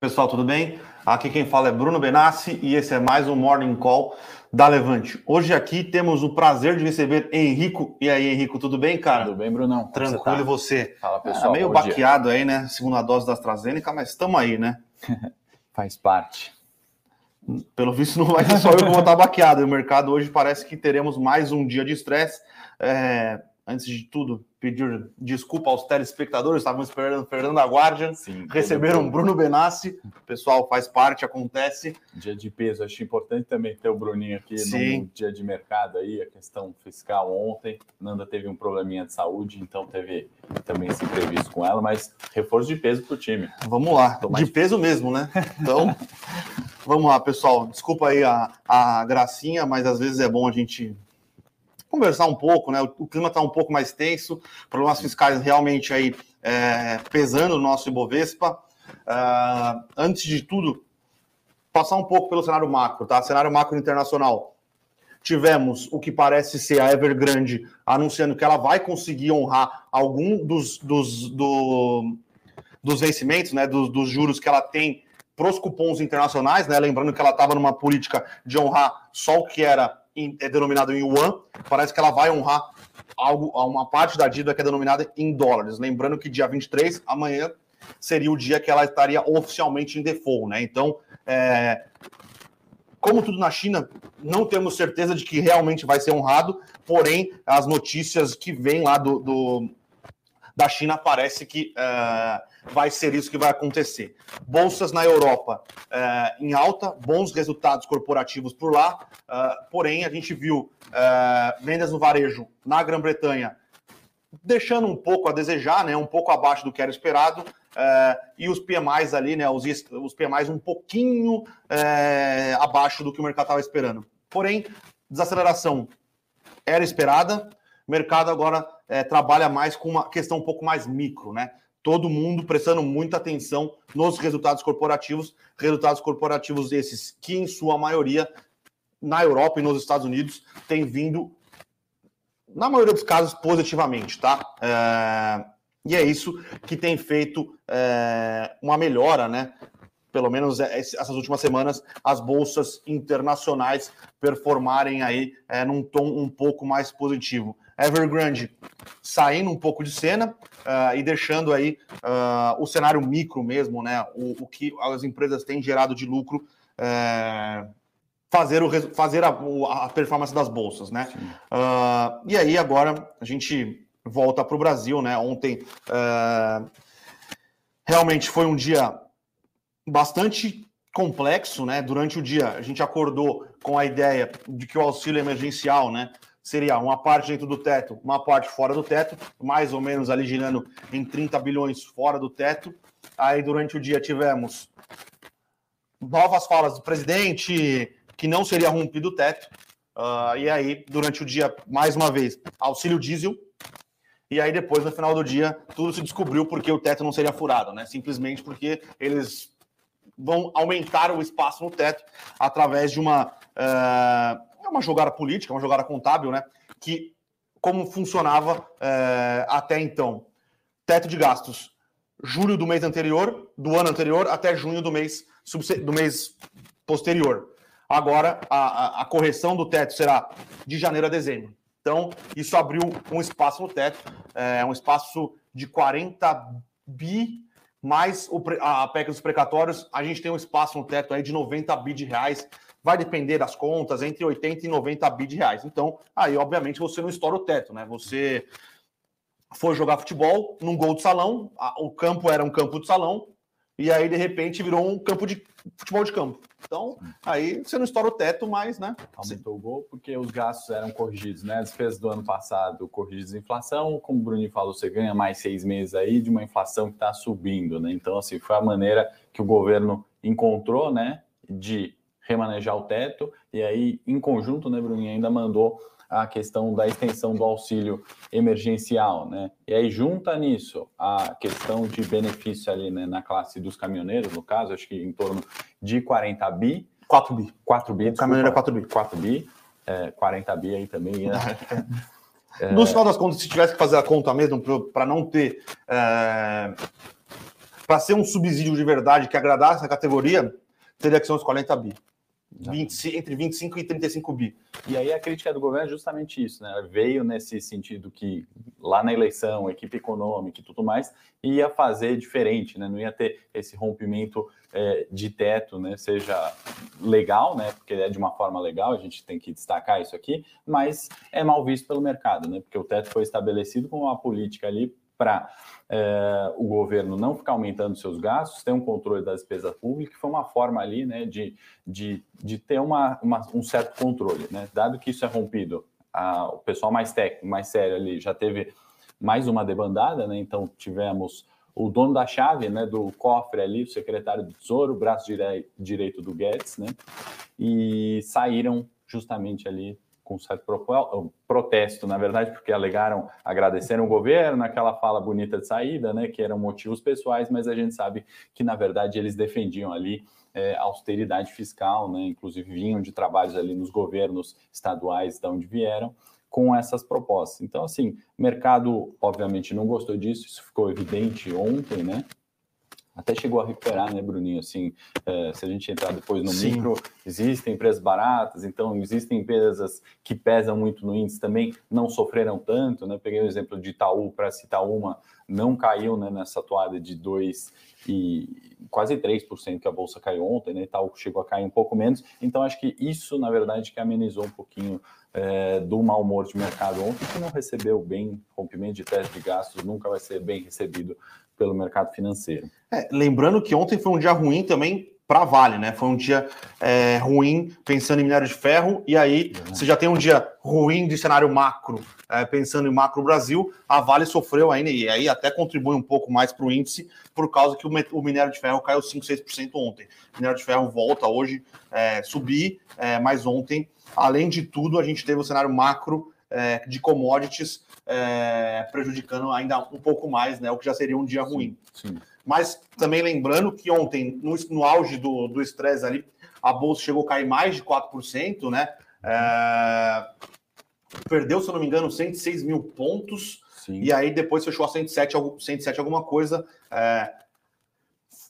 Pessoal, tudo bem? Aqui quem fala é Bruno Benassi e esse é mais um Morning Call da Levante. Hoje aqui temos o prazer de receber Henrico. E aí, Henrico, tudo bem, cara? Tudo bem, Brunão? Tranquilo, você? Tá? e você? Fala, pessoal. É meio baqueado dia. aí, né? Segunda dose da AstraZeneca, mas estamos aí, né? Faz parte. Pelo visto, não vai ser só eu que vou estar baqueado. O mercado hoje parece que teremos mais um dia de estresse. É, antes de tudo, pedir desculpa aos telespectadores, estavam esperando Fernando Aguardian, Sim, receberam Bruno Benassi, o pessoal faz parte, acontece. Dia de peso, acho importante também ter o Bruninho aqui Sim. no dia de mercado aí, a questão fiscal ontem, Nanda teve um probleminha de saúde, então teve também esse imprevisto com ela, mas reforço de peso para o time. Vamos lá, de peso mesmo, né? Então, vamos lá, pessoal, desculpa aí a, a gracinha, mas às vezes é bom a gente conversar um pouco, né? O, o clima está um pouco mais tenso, problemas fiscais realmente aí é, pesando no nosso Ibovespa. Uh, antes de tudo, passar um pouco pelo cenário macro, tá? Cenário macro internacional. Tivemos o que parece ser a Evergrande anunciando que ela vai conseguir honrar algum dos, dos, do, dos vencimentos, né? Dos, dos juros que ela tem para os cupons internacionais, né? Lembrando que ela estava numa política de honrar só o que era é denominado em yuan, parece que ela vai honrar algo, uma parte da dívida que é denominada em dólares. Lembrando que dia 23, amanhã, seria o dia que ela estaria oficialmente em default, né? Então, é, como tudo na China, não temos certeza de que realmente vai ser honrado, porém, as notícias que vêm lá do, do da China parece que uh, vai ser isso que vai acontecer. Bolsas na Europa uh, em alta, bons resultados corporativos por lá, uh, porém a gente viu vendas no varejo na Grã-Bretanha deixando um pouco a desejar, né, um pouco abaixo do que era esperado, e os PMIs ali, né, os, os PMIs um pouquinho abaixo do que o mercado estava esperando. Porém, desaceleração era esperada, o mercado agora é, trabalha mais com uma questão um pouco mais micro, né? Todo mundo prestando muita atenção nos resultados corporativos, resultados corporativos esses que, em sua maioria, na Europa e nos Estados Unidos, têm vindo, na maioria dos casos, positivamente, tá? É... E é isso que tem feito é... uma melhora, né? Pelo menos é, essas últimas semanas, as bolsas internacionais performarem aí é, num tom um pouco mais positivo. Evergrande saindo um pouco de cena uh, e deixando aí uh, o cenário micro mesmo, né? O, o, que as empresas têm gerado de lucro. Uh, fazer, o, fazer a, a, performance das bolsas, né? Uh, e aí agora a gente volta para o Brasil, né? Ontem realmente foi um dia bastante complexo, né? Durante o dia a gente acordou com a ideia de que o auxílio emergencial, né? Seria uma parte dentro do teto, uma parte fora do teto, mais ou menos ali girando em 30 bilhões fora do teto. Aí durante o dia tivemos novas falas do presidente que não seria rompido o teto. Uh, e aí, durante o dia, mais uma vez, auxílio diesel. E aí, depois, no final do dia, tudo se descobriu porque o teto não seria furado, né? Simplesmente porque eles vão aumentar o espaço no teto através de uma. Uh, uma jogada política, uma jogada contábil, né? Que como funcionava é, até então. Teto de gastos. Julho do mês anterior, do ano anterior, até junho do mês, do mês posterior. Agora, a, a, correção do teto será de janeiro a dezembro. Então, isso abriu um espaço no teto, é, um espaço de 40 bi, mais o, a PEC dos precatórios, a gente tem um espaço no teto aí de 90 bi de reais vai depender das contas, entre 80 e 90 bi de reais. Então, aí, obviamente, você não estoura o teto, né? Você foi jogar futebol num gol de salão, o campo era um campo de salão, e aí, de repente, virou um campo de futebol de campo. Então, aí você não estoura o teto, mas, né? Aumentou o gol porque os gastos eram corrigidos, né? As despesas do ano passado corrigidas inflação, como o Bruninho falou, você ganha mais seis meses aí de uma inflação que está subindo, né? Então, assim, foi a maneira que o governo encontrou, né, de remanejar o teto, e aí, em conjunto, né, Bruninho, ainda mandou a questão da extensão do auxílio emergencial, né? E aí junta nisso a questão de benefício ali, né, na classe dos caminhoneiros, no caso, acho que em torno de 40 bi. 4 bi. 4 bi. O caminhoneiro é 4 bi. 4 bi. É, 40 bi aí também. Né? é... No final das contas, se tivesse que fazer a conta mesmo, para não ter. É para ser um subsídio de verdade que agradasse a categoria, teria que ser uns 40 bi. 20, entre 25 e 35 bi. E aí a crítica do governo é justamente isso, né? Veio nesse sentido que lá na eleição, equipe econômica e tudo mais, ia fazer diferente, né? Não ia ter esse rompimento é, de teto, né? Seja legal, né? Porque é de uma forma legal, a gente tem que destacar isso aqui, mas é mal visto pelo mercado, né? Porque o teto foi estabelecido com uma política ali para é, o governo não ficar aumentando seus gastos, ter um controle da despesa pública, que foi uma forma ali né, de, de, de ter uma, uma, um certo controle. Né? Dado que isso é rompido, a, o pessoal mais técnico, mais sério ali, já teve mais uma debandada, né? então tivemos o dono da chave né, do cofre ali, o secretário do Tesouro, o braço direi direito do Guedes, né? e saíram justamente ali com certo protesto, na verdade, porque alegaram, agradeceram o governo, naquela fala bonita de saída, né, que eram motivos pessoais, mas a gente sabe que, na verdade, eles defendiam ali é, austeridade fiscal, né, inclusive vinham de trabalhos ali nos governos estaduais de onde vieram, com essas propostas. Então, assim, o mercado, obviamente, não gostou disso, isso ficou evidente ontem, né, até chegou a recuperar, né, Bruninho? Assim, é, se a gente entrar depois no Sim. micro, existem empresas baratas, então existem empresas que pesam muito no índice também, não sofreram tanto, né? Peguei o exemplo de Itaú para citar uma, não caiu né, nessa toada de 2 e quase 3% que a bolsa caiu ontem, né? Itaú chegou a cair um pouco menos. Então, acho que isso, na verdade, que amenizou um pouquinho é, do mau humor de mercado ontem, que não recebeu bem rompimento de teste de gastos, nunca vai ser bem recebido pelo mercado financeiro. É, lembrando que ontem foi um dia ruim também para a Vale, né? Foi um dia é, ruim pensando em minério de ferro, e aí uhum. você já tem um dia ruim de cenário macro, é, pensando em macro Brasil, a Vale sofreu ainda, e aí até contribui um pouco mais para o índice, por causa que o, o, minério de ferro caiu 5, 6% ontem. O minério de ferro volta hoje é, subir, é, mas ontem, além de tudo, a gente teve o cenário macro é, de commodities é, prejudicando ainda um pouco mais, né? O que já seria um dia ruim. Sim. Mas também lembrando que ontem, no, no auge do estresse ali, a bolsa chegou a cair mais de 4%, né? É, perdeu, se eu não me engano, 106 mil pontos. Sim. E aí depois fechou a 107, 107 alguma coisa. É,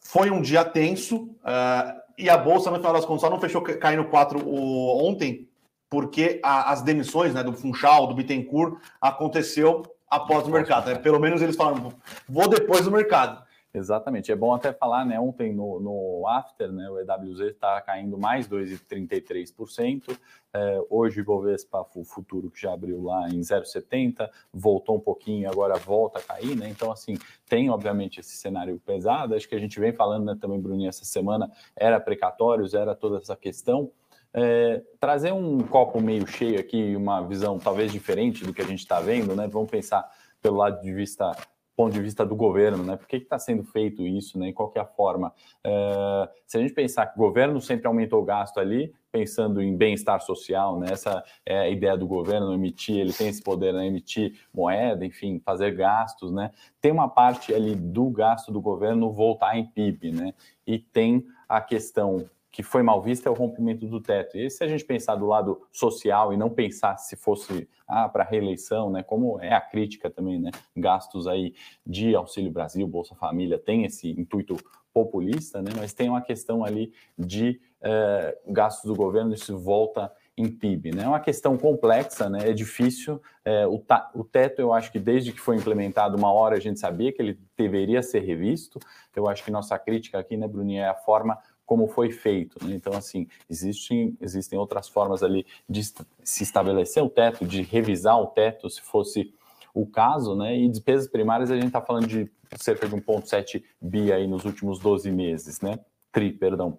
foi um dia tenso. É, e a bolsa, no final das contas, só não fechou caindo 4 o, ontem, porque a, as demissões né, do Funchal, do Bittencourt, aconteceu após o mercado. Né? Pelo menos eles falaram, vou depois do mercado. Exatamente. É bom até falar, né? Ontem no, no After, né? O EWZ está caindo mais 2,33%. É, hoje o Ibovespa, o futuro que já abriu lá em 0,70, voltou um pouquinho, agora volta a cair, né? Então, assim, tem obviamente esse cenário pesado. Acho que a gente vem falando né, também, Bruninho, essa semana, era precatórios, era toda essa questão. É, trazer um copo meio cheio aqui, uma visão talvez diferente do que a gente está vendo, né? Vamos pensar pelo lado de vista ponto de vista do governo, né? Por que está sendo feito isso, né? Qual que é forma? É, se a gente pensar que o governo sempre aumentou o gasto ali, pensando em bem-estar social, né? Essa é a ideia do governo, emitir, ele tem esse poder, né? Emitir moeda, enfim, fazer gastos, né? Tem uma parte ali do gasto do governo voltar em PIB, né? E tem a questão que foi mal vista é o rompimento do teto. E se a gente pensar do lado social e não pensar se fosse ah, para reeleição, né, como é a crítica também, né, gastos aí de Auxílio Brasil, Bolsa Família, tem esse intuito populista, né, mas tem uma questão ali de eh, gastos do governo, isso volta em PIB. Né? É uma questão complexa, né? é difícil. É, o, o, teto, eu acho que desde que foi implementado, uma hora a gente sabia que ele deveria ser revisto. Eu acho que nossa crítica aqui, né, Bruninha, é a forma como foi feito. Né? Então, assim, existem, existem outras formas ali de se estabelecer o teto, de revisar o teto, se fosse o caso, né? E despesas primárias, a gente está falando de cerca de 1,7 bi aí nos últimos 12 meses, né? Tri, perdão.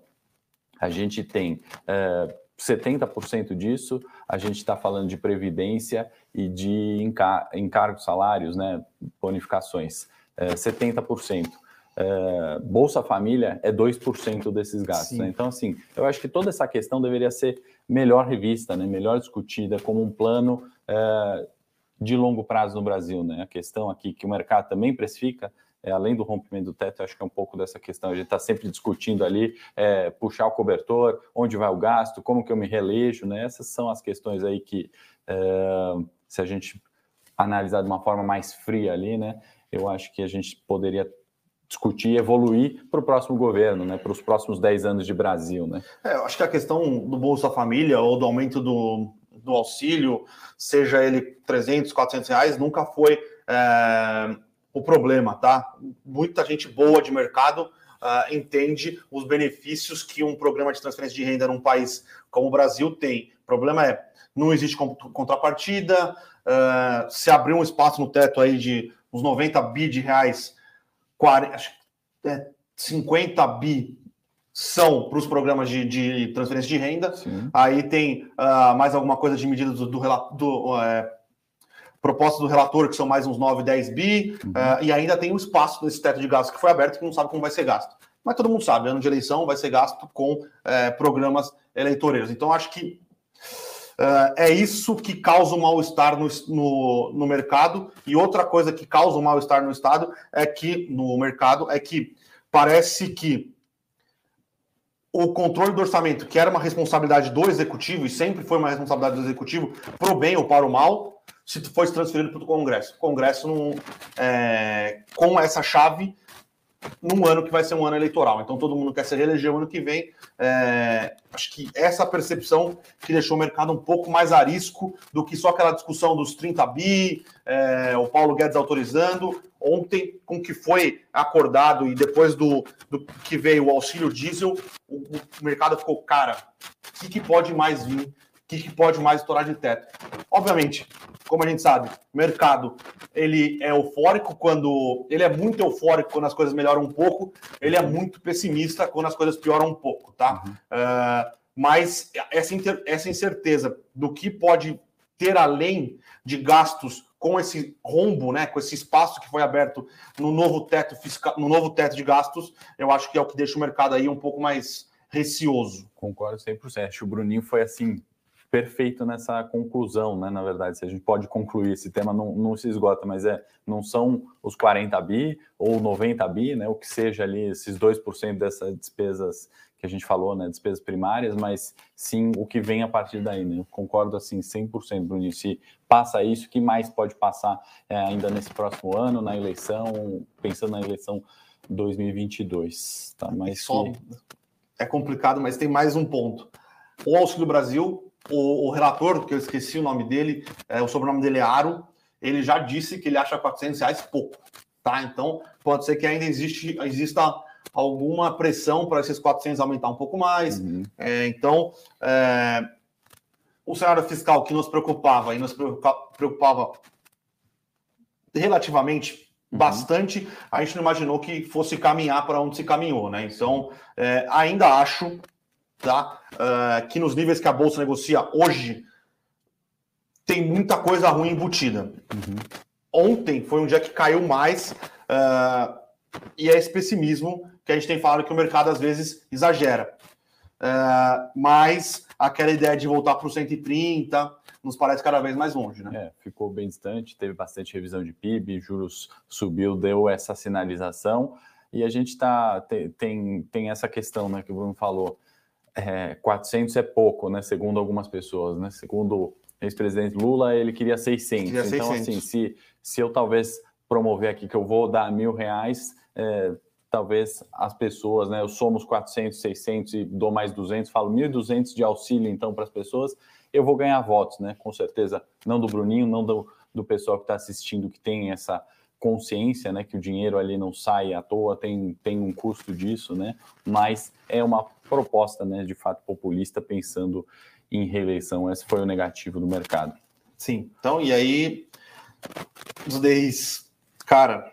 A gente tem é, 70% disso, a gente está falando de previdência e de encar encargos salários, né? Bonificações. É, 70% é, Bolsa Família é 2% desses gastos. Né? Então, assim, eu acho que toda essa questão deveria ser melhor revista, né? melhor discutida como um plano é, de longo prazo no Brasil. Né? A questão aqui que o mercado também precifica, é, além do rompimento do teto, acho que é um pouco dessa questão. A gente está sempre discutindo ali, é, puxar o cobertor, onde vai o gasto, como que eu me relejo, né? Essas são as questões aí que, é, se a gente analisar de uma forma mais fria ali, né? Eu acho que a gente poderia discutir, evoluir para o próximo governo, né, para os próximos 10 anos de Brasil. Né? É, eu acho que a questão do Bolsa Família ou do aumento do, do auxílio, seja ele 300, 400 reais, nunca foi é, o problema, tá? Muita gente boa de mercado uh, entende os benefícios que um programa de transferência de renda num país como o Brasil tem. O problema é, não existe contrapartida, uh, se abrir um espaço no teto aí de uns 90 bi de reais, 40, acho, é, 50 bi são para os programas de, de, transferência de renda. Sim. Aí tem uh, mais alguma coisa de medidas do, do, do é, proposta do relator, que são mais uns 9, 10 bi, uhum. uh, e ainda tem um espaço nesse teto de gastos que foi aberto que não sabe como vai ser gasto. Mas todo mundo sabe, ano de eleição vai ser gasto com uh, programas eleitoreiros. Então, acho que uh, é isso que causa um mal-estar no, no, no, mercado. E outra coisa que causa um mal-estar no Estado é que, no mercado, é que parece que o controle do orçamento, que era uma responsabilidade do executivo, e sempre foi uma responsabilidade do executivo, para o bem ou para o mal, se fosse transferido para o Congresso. O Congresso, não, é, com essa chave, num ano que vai ser um ano eleitoral. Então todo mundo quer se reeleger o ano que vem. É, acho que essa percepção que deixou o mercado um pouco mais arisco do que só aquela discussão dos 30 bi, é, o Paulo Guedes autorizando. Ontem, com o que foi acordado e depois do, do que veio o auxílio diesel, o, o mercado ficou, cara, o que, que pode mais vir? O que, que pode mais estourar de teto? Obviamente, como a gente sabe, o mercado ele é eufórico quando ele é muito eufórico quando as coisas melhoram um pouco, ele é muito pessimista quando as coisas pioram um pouco, tá? Uhum. Uh, mas essa, essa incerteza do que pode ter além de gastos com esse rombo, né, com esse espaço que foi aberto no novo teto fiscal, no novo teto de gastos, eu acho que é o que deixa o mercado aí um pouco mais receoso. Concordo 100%. Acho que o Bruninho foi assim perfeito nessa conclusão, né? Na verdade, se a gente pode concluir esse tema, não, não se esgota, mas é não são os 40 bi ou 90 bi, né? O que seja ali, esses 2% dessas despesas que a gente falou, né? Despesas primárias, mas sim o que vem a partir daí, né? Eu concordo assim 100%, Bruno. Se passa isso, o que mais pode passar é, ainda nesse próximo ano, na eleição, pensando na eleição 2022, tá? Mas Só que... é complicado, mas tem mais um ponto. O Auxílio Brasil o, o, relator, que eu esqueci o nome dele, é, o sobrenome dele é Aro, ele já disse que ele acha 400 reais pouco, tá? Então, pode ser que ainda existe, exista alguma pressão para esses 400 aumentar um pouco mais. Uhum. É, então, é, o cenário fiscal que nos preocupava e nos preocupava relativamente uhum. bastante, a gente não imaginou que fosse caminhar para onde se caminhou, né? Então, é, ainda acho tá? Uh, que nos níveis que a bolsa negocia hoje tem muita coisa ruim embutida. Uhum. Ontem foi um dia que caiu mais uh, e é esse pessimismo que a gente tem falado que o mercado às vezes exagera. Uh, mas aquela ideia de voltar para o 130 nos parece cada vez mais longe, né? É, ficou bem distante, teve bastante revisão de PIB, juros subiu, deu essa sinalização. E a gente tá, tem, tem, tem essa questão né, que o Bruno falou é, 400 é pouco, né? Segundo algumas pessoas, né? Segundo o ex-presidente Lula, ele queria 600. Queria então, 600. assim, se, se eu talvez promover aqui que eu vou dar mil reais, é, talvez as pessoas, né? Eu somos 400, 600 e dou mais 200, falo 1.200 de auxílio, então, para as pessoas, eu vou ganhar votos, né? Com certeza, não do Bruninho, não do, do pessoal que está assistindo, que tem essa consciência, né, que o dinheiro ali não sai à toa, tem, tem um custo disso, né, mas é uma proposta, né, de fato populista pensando em reeleição. Esse foi o negativo do mercado. Sim. Então, e aí os DIs, cara,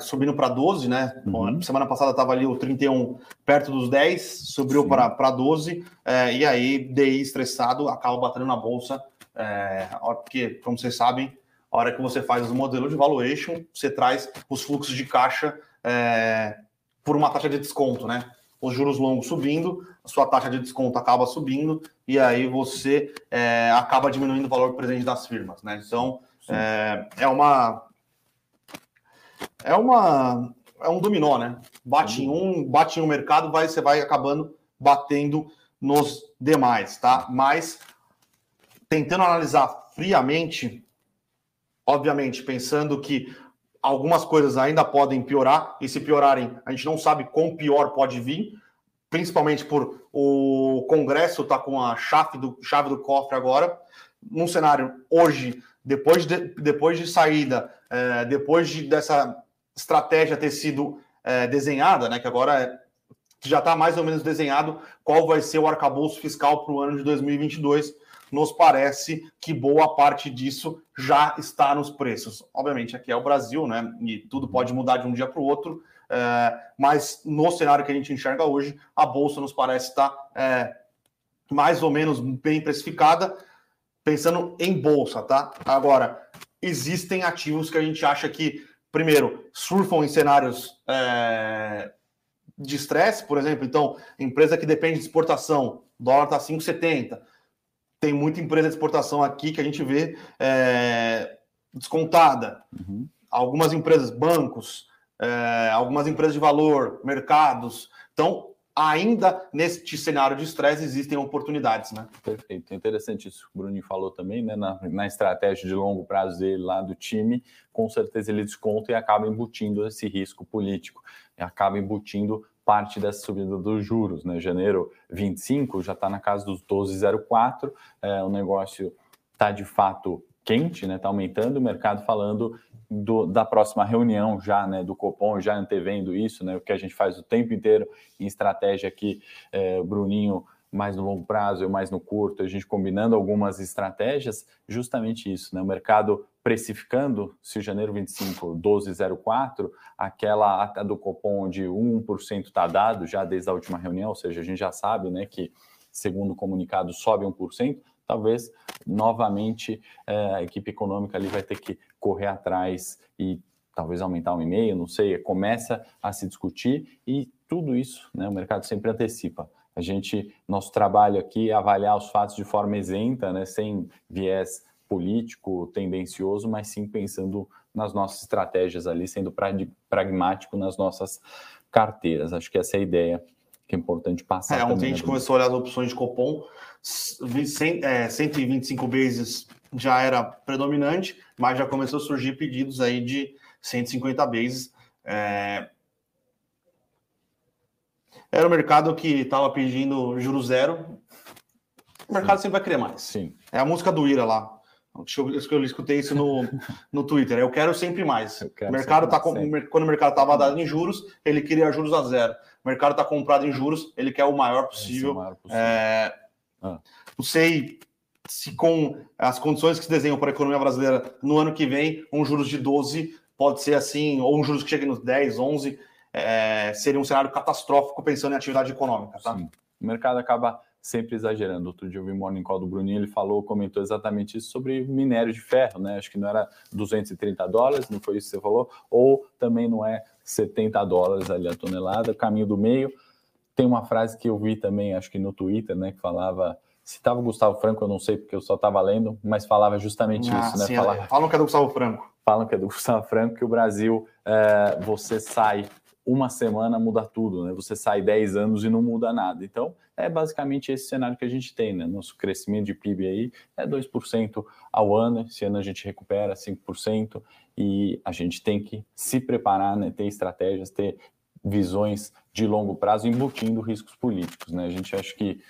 subindo para 12, né? Uhum. Semana passada estava ali o 31 perto dos 10, subiu para 12, é, e aí DI estressado acaba batendo na bolsa, é, porque, como vocês sabem, a hora que você faz o modelo de valuation, você traz os fluxos de caixa é, por uma taxa de desconto, né? Os juros longos subindo, a sua taxa de desconto acaba subindo, e aí você é, acaba diminuindo o valor presente das firmas, né? Então, é, é, uma. É uma. É um dominó, né? Bate em um, bate em um mercado, vai, você vai acabando batendo nos demais, tá? Mas tentando analisar friamente, obviamente, pensando que algumas coisas ainda podem piorar, e se piorarem, a gente não sabe quão pior pode vir, principalmente por o Congresso tá com a chave do, chave do cofre agora, num cenário hoje, depois de, depois de saída, é, depois de, dessa estratégia ter sido é, desenhada, né, que agora é, já está mais ou menos desenhado qual vai ser o arcabouço fiscal para o ano de 2022, nos parece que boa parte disso já está nos preços. Obviamente, aqui é o Brasil, né? E tudo pode mudar de um dia para o outro, é, mas no cenário que a gente enxerga hoje, a bolsa nos parece estar é, mais ou menos bem precificada, pensando em bolsa, tá? Agora, existem ativos que a gente acha que, primeiro, surfam em cenários é, de estresse, por exemplo. Então, empresa que depende de exportação, dólar está 5,70 tem muita empresa de exportação aqui que a gente vê é, descontada. Uhum. Algumas empresas, bancos, é, algumas empresas de valor, mercados. Então, ainda neste cenário de estresse existem oportunidades, né? Perfeito. É interessante isso que o Bruninho falou também, né? Na, na, estratégia de longo prazo dele lá do time, com certeza ele desconta e acaba embutindo esse risco político, acaba embutindo parte dessa subida dos juros, né? Janeiro 25 já está na casa dos 12,04, é, o negócio está de fato quente, né? Está aumentando o mercado falando do, da próxima reunião já, né? Do Copom já antevendo isso, né? O que a gente faz o tempo inteiro em estratégia aqui, é, Bruninho mais no longo prazo, eu mais no curto, a gente combinando algumas estratégias, justamente isso, né? O mercado precificando, se o janeiro 25, 12,04, aquela ata do Copom de 1% está dado já desde a última reunião, ou seja, a gente já sabe, né, que segundo o comunicado sobe 1%, talvez novamente é, a equipe econômica ali vai ter que correr atrás e talvez aumentar um e-mail, não sei, começa a se discutir e tudo isso, né, o mercado sempre antecipa. A gente, nosso trabalho aqui é avaliar os fatos de forma isenta, né, sem viés político, tendencioso, mas sim pensando nas nossas estratégias ali, sendo pragmático nas nossas carteiras. Acho que essa é a ideia que é importante passar. É, ontem a gente né, começou a olhar as opções de Copom, 100, é, 125 bases já era predominante, mas já começou a surgir pedidos aí de 150 bases. É, era o mercado que estava pedindo juro zero. O mercado Sim. sempre vai querer mais. Sim. É a música do Ira lá. Eu, escutei isso no, no Twitter. Eu quero sempre mais. Quero o mercado tá com, quando o mercado estava dado em juros, ele queria juros a zero. O mercado está comprado em juros, ele quer o maior possível. O maior possível. É, ah. Não sei se com as condições que se desenham para a economia brasileira no ano que vem, um juros de 12 pode ser assim, ou um juros que chegue nos 10, 11 é, seria um cenário catastrófico pensando em atividade econômica. Tá? Sim. O mercado acaba sempre exagerando. Outro dia eu vi o Morning Call do Bruninho, ele falou, comentou exatamente isso sobre minério de ferro, né? Acho que não era 230 dólares, não foi isso que você falou, ou também não é 70 dólares ali a tonelada, caminho do meio. Tem uma frase que eu vi também, acho que no Twitter, né, que falava se estava o Gustavo Franco, eu não sei porque eu só estava lendo, mas falava justamente ah, isso, né? Falava, falam que é do Gustavo Franco. Falam que é do Gustavo Franco, que o Brasil, é, você sai uma semana muda tudo, né? Você sai 10 anos e não muda nada. Então, é basicamente esse cenário que a gente tem, né? Nosso crescimento de PIB aí é 2% ao ano, esse ano a gente recupera 5% e a gente tem que se preparar, né? Ter estratégias, ter visões de longo prazo embutindo riscos políticos, né? A gente acha que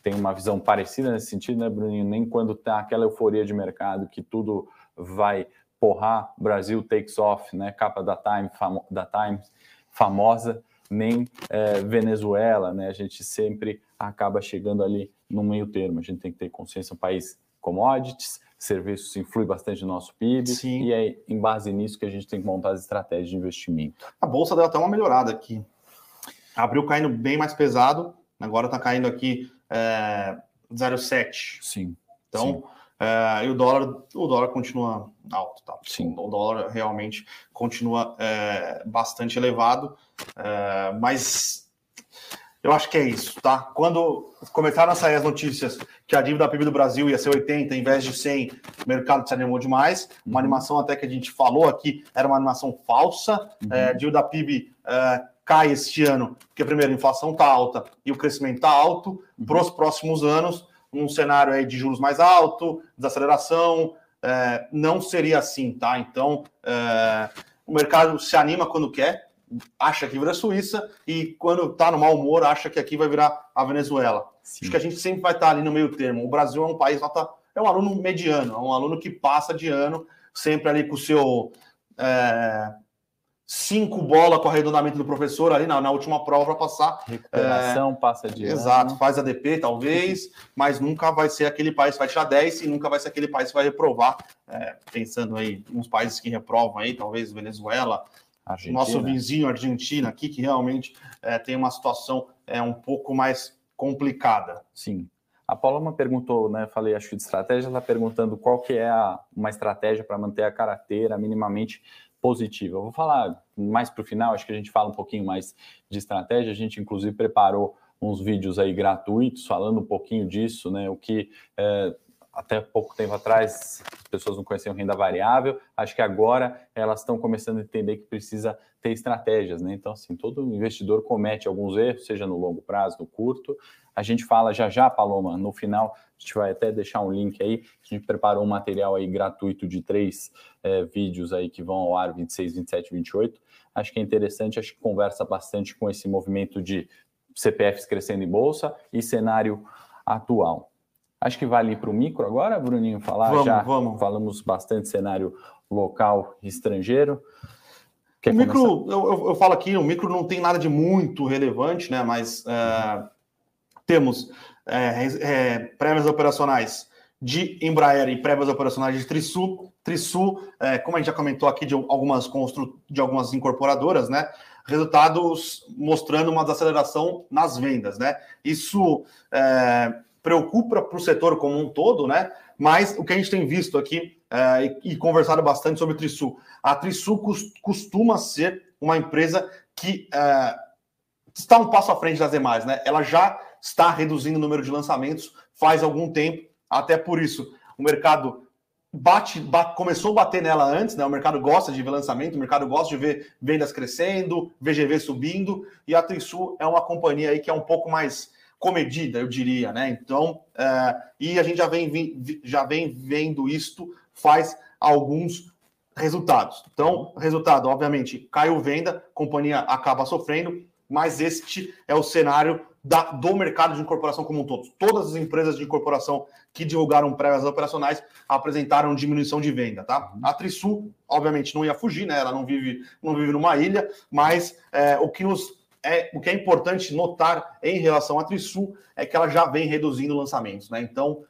tem uma visão parecida nesse sentido, né, Bruninho? Nem quando tá aquela euforia de mercado que tudo vai porrar, Brasil takes off, né? Capa da Time, da Times, famosa, nem é, Venezuela, né? A gente sempre acaba chegando ali no meio termo. A gente tem que ter consciência, um país commodities, serviços influi bastante no nosso PIB, Sim. e é em base nisso que a gente tem que montar as estratégias de investimento. A bolsa deu até uma melhorada aqui. Abriu caindo bem mais pesado, agora está caindo aqui é, 0,7. Sim. Então, Sim. É, e o dólar, o dólar continua alto, tá? Sim. O dólar realmente continua é, bastante elevado, é, mas eu acho que é isso, tá? Quando começaram a sair as notícias que a dívida PIB do Brasil ia ser 80 em vez de 100, o mercado se animou demais. Uma uhum. animação até que a gente falou aqui era uma animação falsa. Uhum. É, dívida PIB é, cai este ano, porque primeiro a inflação está alta e o crescimento está alto. Uhum. Para os próximos anos, um cenário aí de juros mais alto, desaceleração, é, não seria assim, tá? Então, é, o mercado se anima quando quer, acha que vira Suíça, e quando está no mau humor, acha que aqui vai virar a Venezuela. Sim. Acho que a gente sempre vai estar tá ali no meio termo. O Brasil é um país, nota, é um aluno mediano, é um aluno que passa de ano, sempre ali com o seu. É, cinco bolas com arredondamento do professor ali na, na última prova para passar. Recuperação, é, passa de Exato, ano. faz ADP talvez, mas nunca vai ser aquele país que vai tirar 10 e nunca vai ser aquele país que vai reprovar. É, pensando aí, uns países que reprovam aí, talvez Venezuela, Argentina. nosso vizinho Argentina aqui, que realmente é, tem uma situação é, um pouco mais complicada. Sim. A Paloma perguntou, né? Falei, acho que de estratégia, ela perguntando qual que é a, uma estratégia para manter a carteira minimamente positiva. Vou falar mais para o final, acho que a gente fala um pouquinho mais de estratégia. A gente, inclusive, preparou uns vídeos aí gratuitos falando um pouquinho disso, né? O que é, até pouco tempo atrás as pessoas não conheciam renda variável. Acho que agora elas estão começando a entender que precisa ter estratégias, né? Então, assim, todo investidor comete alguns erros, seja no longo prazo, no curto. A gente fala já já, Paloma, no final, a gente vai até deixar um link aí. A gente preparou um material aí gratuito de três é, vídeos aí que vão ao ar 26, 27, 28. Acho que é interessante, acho que conversa bastante com esse movimento de CPFs crescendo em bolsa e cenário atual. Acho que vale para o micro agora, Bruninho, falar vamos, já. Vamos. Falamos bastante cenário local e estrangeiro. Quer o micro, eu, eu, falo aqui, o micro não tem nada de muito relevante, né? Mas é, temos é, é, prévias operacionais de Embraer e prévias operacionais de Trisul. Trisul, é, como a gente já comentou aqui de algumas constru... de algumas incorporadoras, né? Resultados mostrando uma desaceleração nas vendas, né? Isso é, preocupa para o setor como um todo, né? Mas o que a gente tem visto aqui é, e, e, conversado bastante sobre Trisul, a Trisul costuma ser uma empresa que é, está um passo à frente das demais, né? Ela já está reduzindo o número de lançamentos faz algum tempo, até por isso o mercado bate, bate, começou a bater nela antes, né? O mercado gosta de ver lançamento, o mercado gosta de ver vendas crescendo, VGV subindo, e a Trisul é uma companhia aí que é um pouco mais comedida, eu diria, né? Então, é, e a gente já vem, já vem vendo isto faz alguns resultados. Então, resultado, obviamente, caiu venda, companhia acaba sofrendo, mas este é o cenário da, do mercado de incorporação como um todo. Todas as empresas de incorporação que divulgaram prévias operacionais apresentaram diminuição de venda, tá? A Trisul, obviamente, não ia fugir, né? Ela não vive, não vive numa ilha, mas é, o que nos é, o que é importante notar em relação à Trisul é que ela já vem reduzindo lançamentos, né? Então,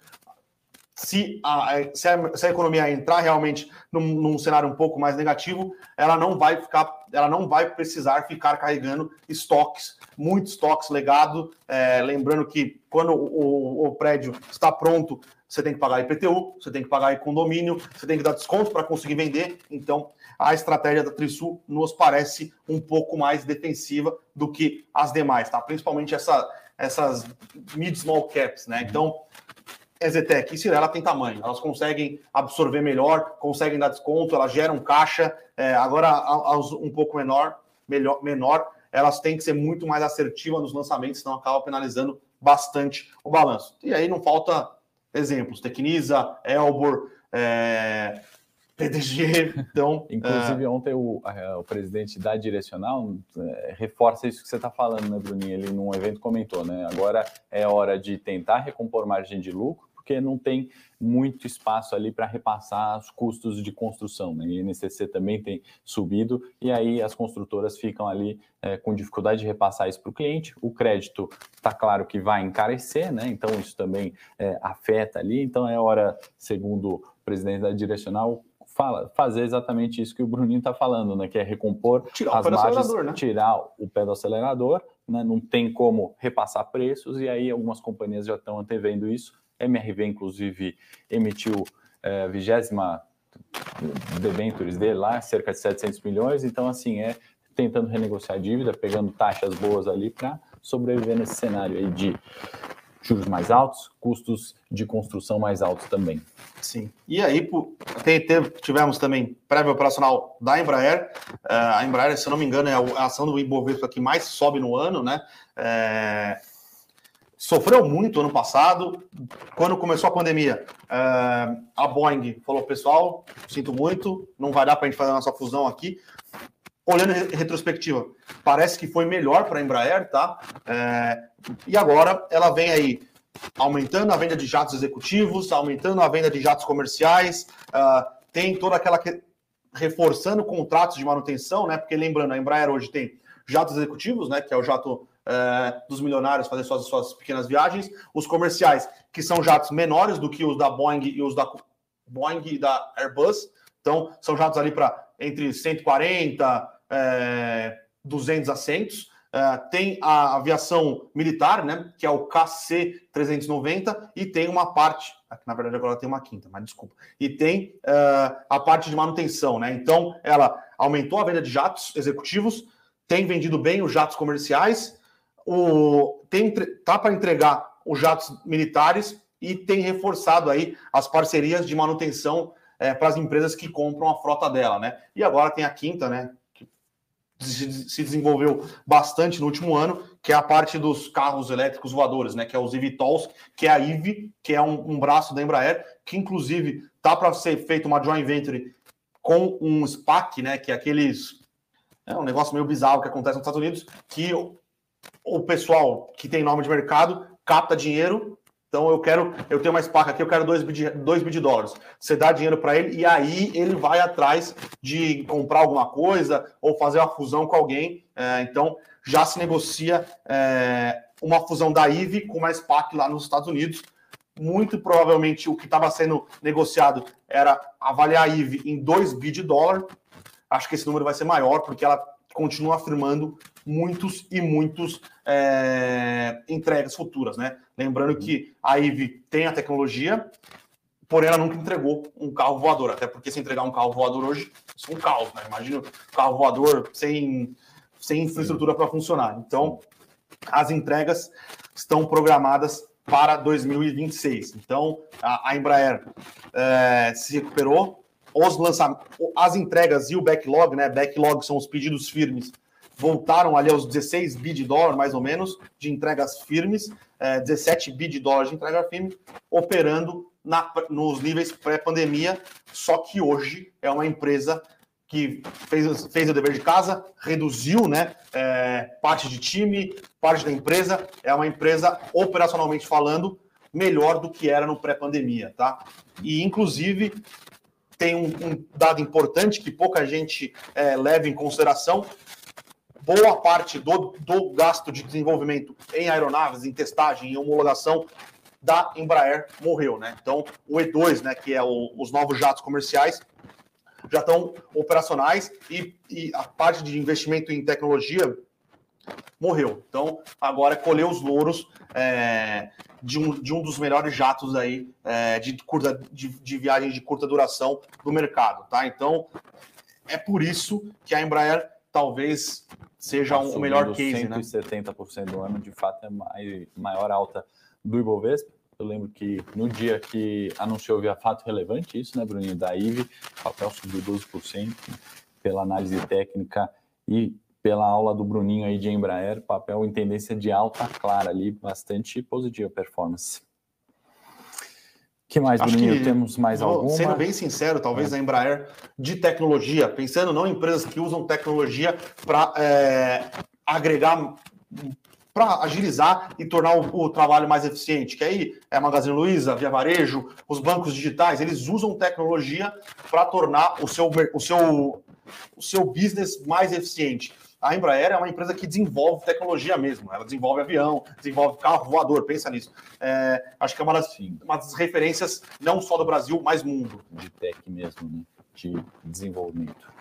se a, se a, se a economia entrar realmente num, num, cenário um pouco mais negativo, ela não vai ficar, ela não vai precisar ficar carregando estoques, muitos estoques legado. É, lembrando que quando o, o, o, prédio está pronto, você tem que pagar IPTU, você tem que pagar condomínio, você tem que dar desconto para conseguir vender. Então, a estratégia da Trisul nos parece um pouco mais defensiva do que as demais, tá? Principalmente essa, essas mid small caps, né? Então, Exetec e Cirela têm tamanho, elas conseguem absorver melhor, conseguem dar desconto, elas geram caixa. É, agora, aos um pouco menor, melhor, menor, elas têm que ser muito mais assertivas nos lançamentos, senão acaba penalizando bastante o balanço. E aí não falta exemplos: Tecnisa, Elbor, é, PDG. Então, Inclusive, é... ontem o, o, presidente da Direcional é, reforça isso que você está falando, né, Bruninho? Ele, num evento, comentou, né? Agora é hora de tentar recompor margem de lucro porque não tem muito espaço ali para repassar os custos de construção. Né? E INCC também tem subido, e aí as construtoras ficam ali é, com dificuldade de repassar isso para o cliente. O crédito está claro que vai encarecer, né? então isso também é, afeta ali. Então é hora, segundo o presidente da Direcional, fala, fazer exatamente isso que o Bruninho está falando, né? Que é recompor tirar as margens, né? tirar o pé do acelerador, né? Não tem como repassar preços, e aí algumas companhias já estão antevendo isso. MRV, inclusive, emitiu é, a vigésima debentures dele lá, cerca de 700 milhões. Então, assim, é tentando renegociar a dívida, pegando taxas boas ali para sobreviver nesse cenário aí de juros mais altos, custos de construção mais altos também. Sim. E aí, tem, tivemos também prévia operacional da Embraer. Uh, a Embraer, se eu não me engano, é a ação do Ibovespa que mais sobe no ano, né? É, sofreu muito ano passado. Quando começou a pandemia, é, a Boeing falou: pessoal, sinto muito, não vai dar para a gente fazer a nossa fusão aqui. Olhando em retrospectiva, parece que foi melhor para a Embraer, tá? É, e agora ela vem aí aumentando a venda de jatos executivos, aumentando a venda de jatos comerciais, uh, tem toda aquela que... reforçando contratos de manutenção, né? Porque lembrando, a Embraer hoje tem jatos executivos, né? Que é o jato é, dos milionários fazer suas, suas pequenas viagens, os comerciais, que são jatos menores do que os da Boeing e os da Boeing e da Airbus. Então, são jatos ali para entre 140, é, 200 assentos. É, tem a aviação militar, né, que é o KC-390, e tem uma parte, na verdade agora tem uma quinta, mas desculpa, e tem é, a parte de manutenção, né? Então, ela aumentou a venda de jatos executivos, tem vendido bem os jatos comerciais, o, tem, tá para entregar os jatos militares e tem reforçado aí as parcerias de manutenção é, para as empresas que compram a frota dela, né? E agora tem a quinta, né? Se desenvolveu bastante no último ano, que é a parte dos carros elétricos voadores, né? Que é os eVTOLs, que é a IVE, que é um, um braço da Embraer, que inclusive tá para ser feito uma joint venture com um SPAC, né? Que é aqueles é um negócio meio bizarro que acontece nos Estados Unidos, que o pessoal que tem nome de mercado capta dinheiro. Então eu quero, eu tenho uma SPAC aqui, eu quero 2 bi, de dólares. Você dá dinheiro para ele e aí ele vai atrás de comprar alguma coisa ou fazer uma fusão com alguém. É, então já se negocia é, uma fusão da IVE com uma SPAC lá nos Estados Unidos. Muito provavelmente o que estava sendo negociado era avaliar a IVE em 2 bi de dólar. Acho que esse número vai ser maior, porque ela continua afirmando muitos e muitos é, entregas futuras, né? Lembrando que a IVE tem a tecnologia, porém ela nunca entregou um carro voador, até porque se entregar um carro voador hoje, isso é um caos, né? Imagina um carro voador sem, sem infraestrutura para funcionar. Então, as entregas estão programadas para 2026. Então, a, a Embraer é, se recuperou, os lançamentos, as entregas e o backlog, né? Backlog são os pedidos firmes, voltaram ali aos 16 bi de dólar, mais ou menos, de entregas firmes, é, 17 bi de dólar de entrega firme, operando na, nos níveis pré-pandemia, só que hoje é uma empresa que fez, fez o dever de casa, reduziu né, é, parte de time, parte da empresa, é uma empresa, operacionalmente falando, melhor do que era no pré-pandemia, tá? E, inclusive, tem um, um, dado importante que pouca gente é, leva em consideração. Boa parte do, do gasto de desenvolvimento em aeronaves, em testagem, em homologação da Embraer morreu, né? Então, o E2, né, que é o, os novos jatos comerciais, já estão operacionais e, e, a parte de investimento em tecnologia morreu. Então, agora é colher os louros é, de, um, de um dos melhores jatos aí é, de, curta, de, de viagem de curta duração do mercado, tá? Então, é por isso que a Embraer talvez seja um, o melhor case, 170% né? do ano, de fato, é a maior alta do Ibovespa. Eu lembro que no dia que anunciou via fato relevante isso, né, Bruninho, da IVE, o papel subiu 12% pela análise técnica e pela aula do Bruninho aí de Embraer, papel em tendência de alta clara ali, bastante positiva performance. Que mais, Acho Bruninho? Que, Temos mais alguma? Sendo bem sincero, talvez é. a Embraer de tecnologia, pensando não em empresas que usam tecnologia para é, agregar para agilizar e tornar o, o, trabalho mais eficiente. Que aí é a Magazine Luiza, Via Varejo, os bancos digitais, eles usam tecnologia para tornar o seu, o, seu, o seu business mais eficiente. A Embraer é uma empresa que desenvolve tecnologia mesmo. Ela desenvolve avião, desenvolve carro voador, pensa nisso. É, acho que é uma das, uma das referências, não só do Brasil, mas mundo. De tech mesmo, né? De desenvolvimento.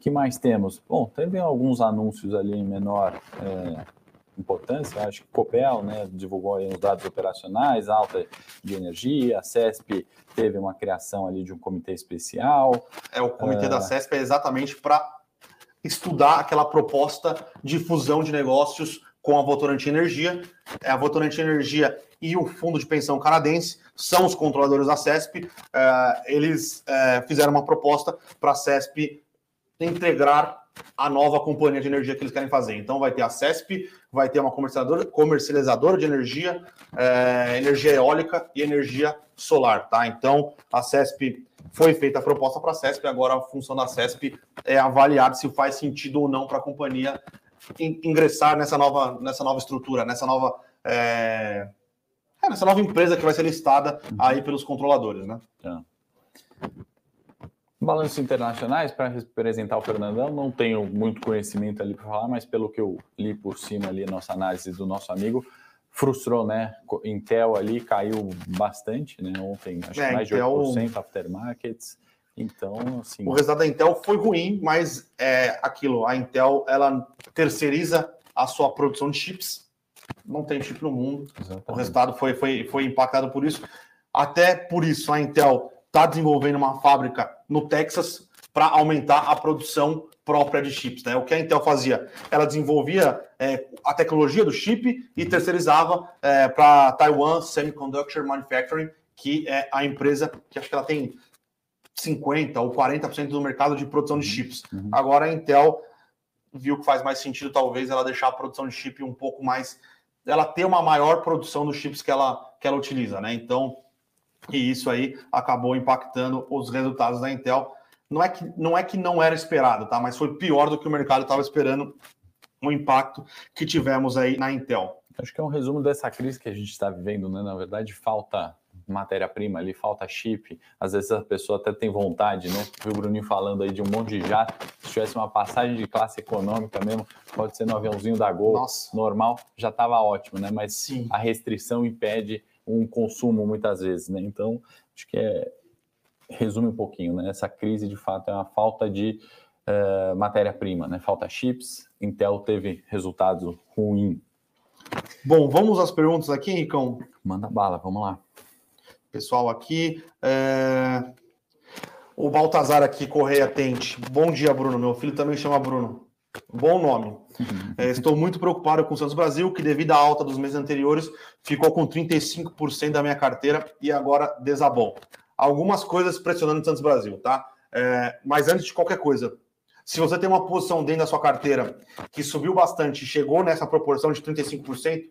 que mais temos? Bom, teve alguns anúncios ali em menor é, importância. Acho que Copel né, divulgou os dados operacionais, alta de energia, a CESP teve uma criação ali de um comitê especial. É, o comitê uh, da CESP é exatamente para estudar aquela proposta de fusão de negócios com a Votorantim Energia. É, a Votorantim Energia e o Fundo de Pensão Canadense são os controladores da CESP. É, eles é, fizeram uma proposta para a CESP integrar a nova companhia de energia que eles querem fazer. Então vai ter a CESP, vai ter uma comercializadora, de energia, energia eólica e energia solar, tá? Então, a CESP foi feita a proposta para a CESP, agora a função da CESP é avaliar se faz sentido ou não para a companhia ingressar nessa nova, nessa nova estrutura, nessa nova, é, é, nessa nova empresa que vai ser listada aí pelos controladores, né? Tá. Balanços internacionais, para representar o Fernandão, não tenho muito conhecimento ali para falar, mas pelo que eu li por cima ali, nossa análise do nosso amigo, frustrou, né? Intel ali caiu bastante, né? Ontem, acho é, que mais Intel... de 8% aftermarkets. Então, assim. O resultado da Intel foi ruim, mas é aquilo. A Intel ela terceiriza a sua produção de chips. Não tem chip no mundo. Exatamente. O resultado foi, foi, foi impactado por isso. Até por isso, a Intel está desenvolvendo uma fábrica no Texas para aumentar a produção própria de chips. Né? O que a Intel fazia? Ela desenvolvia é, a tecnologia do chip e terceirizava é, para Taiwan Semiconductor Manufacturing, que é a empresa que acho que ela tem 50% ou 40% do mercado de produção de uhum. chips. Uhum. Agora a Intel viu que faz mais sentido, talvez, ela deixar a produção de chip um pouco mais. Ela ter uma maior produção dos chips que ela, que ela utiliza, né? Então, e isso aí acabou impactando os resultados da Intel. Não é que não, é que não era esperado, tá? Mas foi pior do que o mercado estava esperando o impacto que tivemos aí na Intel. Acho que é um resumo dessa crise que a gente está vivendo, né? Na verdade, falta matéria-prima ali, falta chip. Às vezes a pessoa até tem vontade, né? Viu o Bruninho falando aí de um monte de jato. Se tivesse uma passagem de classe econômica mesmo, pode ser no aviãozinho da Gol, Nossa. normal, já estava ótimo, né? Mas Sim. a restrição impede um consumo muitas vezes, né? Então, acho que é resume um pouquinho, né? Essa crise de fato é uma falta de uh, matéria-prima, né? Falta chips. Intel teve resultado ruim. Bom, vamos às perguntas aqui, Ricão. Manda bala, vamos lá. Pessoal aqui. É... O Baltazar aqui, Correia Tente. Bom dia, Bruno. Meu filho também chama Bruno. Bom nome. É, estou muito preocupado com o Santos Brasil, que devido à alta dos meses anteriores, ficou com 35% da minha carteira e agora desabou. Algumas coisas pressionando o Santos Brasil, tá? É, mas antes de qualquer coisa, se você tem uma posição dentro da sua carteira que subiu bastante, chegou nessa proporção de 35%,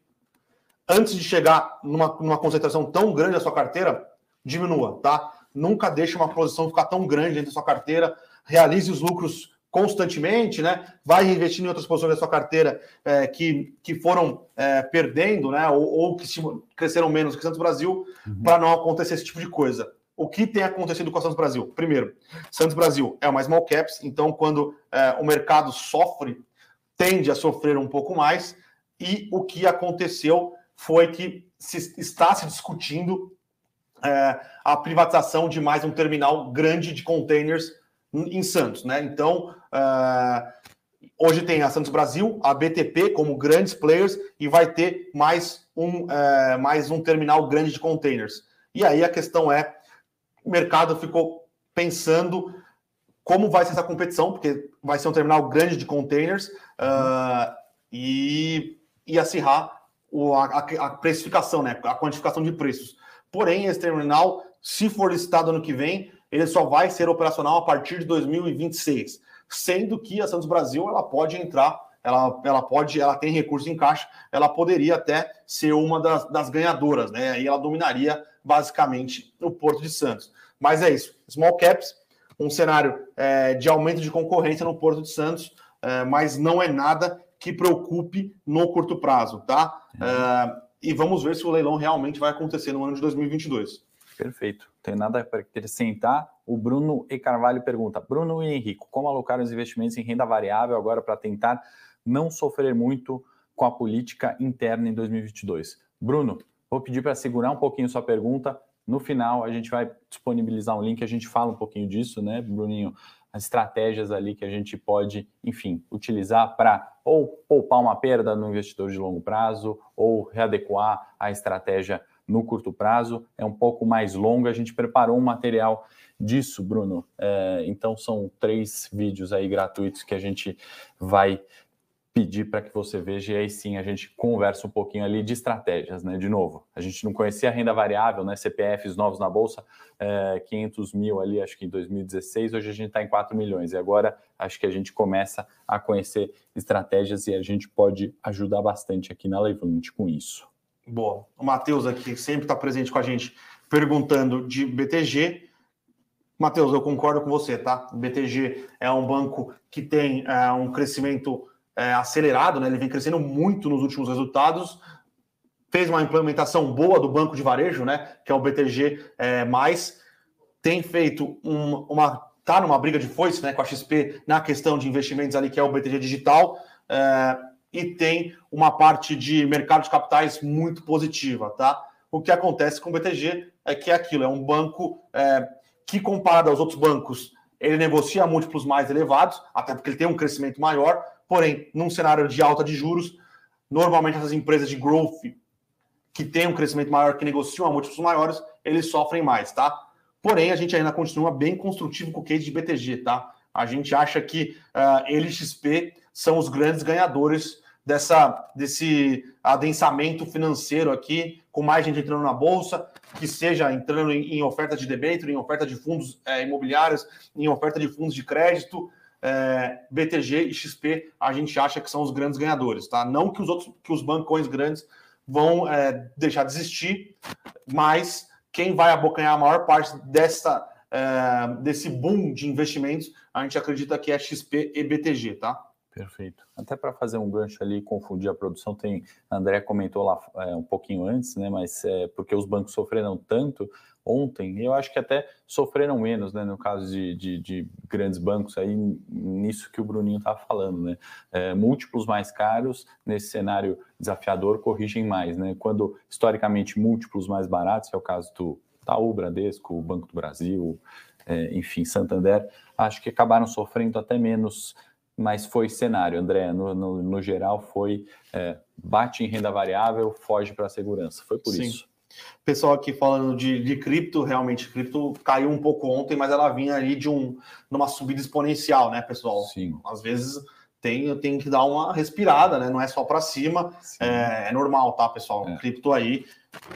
antes de chegar numa, numa concentração tão grande da sua carteira, diminua, tá? Nunca deixe uma posição ficar tão grande dentro da sua carteira, realize os lucros constantemente, né? Vai reinvestindo em outras posições da sua carteira é, que, que foram é, perdendo, né? Ou, ou, que cresceram menos que Santos Brasil, uhum. para não acontecer esse tipo de coisa. O que tem acontecido com a Santos Brasil? Primeiro, Santos Brasil é uma small caps, então quando é, o mercado sofre, tende a sofrer um pouco mais. E o que aconteceu foi que se, está se discutindo é, a privatização de mais um terminal grande de containers em Santos, né? Então, uh, hoje tem a Santos Brasil, a BTP como grandes players e vai ter mais um, uh, mais um terminal grande de containers. E aí a questão é, o mercado ficou pensando como vai ser essa competição, porque vai ser um terminal grande de containers uh, e, e acirrar o, a, a precificação, né? A quantificação de preços. Porém, esse terminal, se for listado ano que vem, ele só vai ser operacional a partir de 2026, sendo que a Santos Brasil ela pode entrar, ela, ela pode, ela tem recurso em caixa, ela poderia até ser uma das, das ganhadoras, né? E ela dominaria basicamente o Porto de Santos. Mas é isso, small caps, um cenário é, de aumento de concorrência no Porto de Santos, é, mas não é nada que preocupe no curto prazo, tá? É, e vamos ver se o leilão realmente vai acontecer no ano de 2022. Perfeito. Tem nada para acrescentar. O Bruno E. Carvalho pergunta: Bruno e Henrico, como alocar os investimentos em renda variável agora para tentar não sofrer muito com a política interna em 2022? Bruno, vou pedir para segurar um pouquinho sua pergunta. No final, a gente vai disponibilizar um link, a gente fala um pouquinho disso, né, Bruninho? As estratégias ali que a gente pode, enfim, utilizar para ou poupar uma perda no investidor de longo prazo, ou readequar a estratégia no curto prazo, é um pouco mais longo. A gente preparou um material disso, Bruno. É, então, são três vídeos aí gratuitos que a gente vai pedir para que você veja e aí sim a gente conversa um pouquinho ali de estratégias, né? De novo, a gente não conhecia a renda variável, né? CPFs novos na bolsa, é, 500 mil ali, acho que em 2016, hoje a gente está em 4 milhões e agora acho que a gente começa a conhecer estratégias e a gente pode ajudar bastante aqui na Levante com isso. Boa. O Matheus aqui sempre está presente com a gente perguntando de BTG. Matheus, eu concordo com você, tá? O BTG é um banco que tem é, um crescimento é, acelerado, né? Ele vem crescendo muito nos últimos resultados. Fez uma implementação boa do banco de varejo, né? Que é o BTG é, mais tem feito um, uma tá numa briga de foice, né? Com a XP na questão de investimentos ali que é o BTG digital é, e tem uma parte de mercado de capitais muito positiva, tá? O que acontece com o BTG é que é aquilo, é um banco é, que comparado aos outros bancos ele negocia múltiplos mais elevados, até porque ele tem um crescimento maior, Porém, num cenário de alta de juros, normalmente essas empresas de growth que têm um crescimento maior, que negociam a múltiplos maiores, eles sofrem mais, tá? Porém, a gente ainda continua bem construtivo com o case de BTG, tá? A gente acha que uh, ele e XP são os grandes ganhadores dessa, desse adensamento financeiro aqui, com mais gente entrando na bolsa, que seja entrando em, em oferta de debênture, em oferta de fundos é, imobiliários, em oferta de fundos de crédito, é, BTG e XP a gente acha que são os grandes ganhadores, tá? Não que os outros, que os bancões grandes vão é, deixar de existir, mas quem vai abocanhar a maior parte dessa, é, desse boom de investimentos, a gente acredita que é XP e BTG, tá? Perfeito. Até para fazer um gancho ali, confundir a produção, tem. André comentou lá é, um pouquinho antes, né? Mas é, porque os bancos sofreram tanto, ontem, eu acho que até sofreram menos, né, no caso de, de, de grandes bancos, aí nisso que o Bruninho estava falando, né, é, múltiplos mais caros nesse cenário desafiador corrigem mais, né, quando historicamente múltiplos mais baratos, é o caso do Itaú, Bradesco, Banco do Brasil, é, enfim, Santander, acho que acabaram sofrendo até menos, mas foi cenário, André, no, no, no geral foi é, bate em renda variável, foge para a segurança, foi por Sim. isso. Pessoal aqui falando de, de cripto, realmente, cripto caiu um pouco ontem, mas ela vinha ali de um, numa subida exponencial, né, pessoal? Sim. Às vezes tem, tem que dar uma respirada, né? Não é só para cima, é, é, normal, tá, pessoal? É. Cripto aí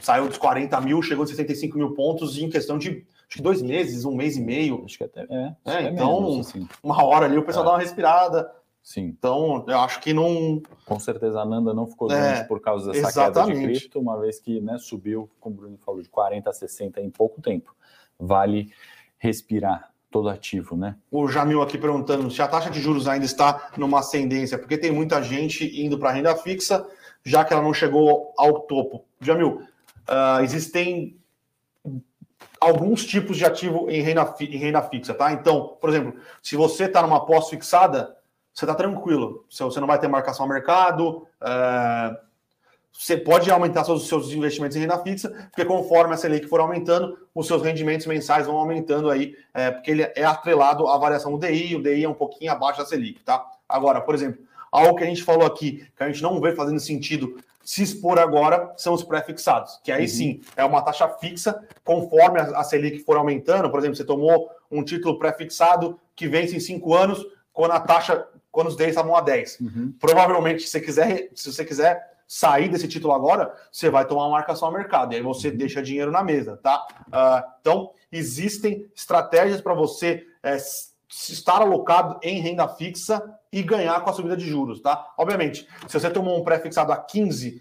saiu dos 40 mil, chegou a 65 mil pontos em questão de acho que dois meses, um mês e meio. Acho que até é. é então, menos, assim. uma hora ali o pessoal é. dá uma respirada. Sim. Então, eu acho que não. Com certeza a Nanda não ficou doente é, por causa dessa exatamente. queda de cripto, uma vez que né, subiu, como o Bruno falou, de 40 a 60 em pouco tempo. Vale respirar todo ativo, né? O Jamil aqui perguntando se a taxa de juros ainda está numa ascendência, porque tem muita gente indo para renda fixa, já que ela não chegou ao topo. Jamil, uh, existem alguns tipos de ativo em renda, em renda fixa, tá? Então, por exemplo, se você está numa pós-fixada, você está tranquilo. Você não vai ter marcação ao mercado. É... Você pode aumentar seus, seus investimentos em renda fixa, porque conforme a Selic for aumentando, os seus rendimentos mensais vão aumentando aí, é, porque ele é atrelado à variação do DI, o DI é um pouquinho abaixo da Selic, tá? Agora, por exemplo, algo que a gente falou aqui, que a gente não vê fazendo sentido se expor agora, são os pré-fixados, que aí uhum. sim é uma taxa fixa, conforme a, a Selic for aumentando, por exemplo, você tomou um título pré-fixado que vence em cinco anos, quando a taxa quando os 10 estavam a 10. Uhum. Provavelmente, se você, quiser, se você quiser sair desse título agora, você vai tomar uma marcação ao mercado, e aí você uhum. deixa dinheiro na mesa, tá? Uh, então, existem estratégias para você é, estar alocado em renda fixa e ganhar com a subida de juros, tá? Obviamente, se você tomou um pré-fixado a 15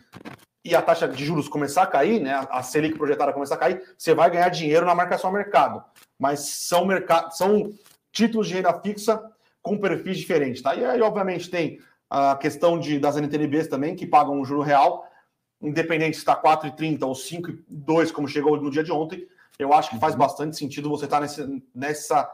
e a taxa de juros começar a cair, né, a Selic projetada começar a cair, você vai ganhar dinheiro na marcação ao mercado. Mas são, mercado, são títulos de renda fixa com perfis diferentes, tá? E aí, obviamente, tem a questão de, das NTNBs também, que pagam um juro real, independente se está 4,30 ou 5,2, como chegou no dia de ontem, eu acho que faz uhum. bastante sentido você estar tá nessa,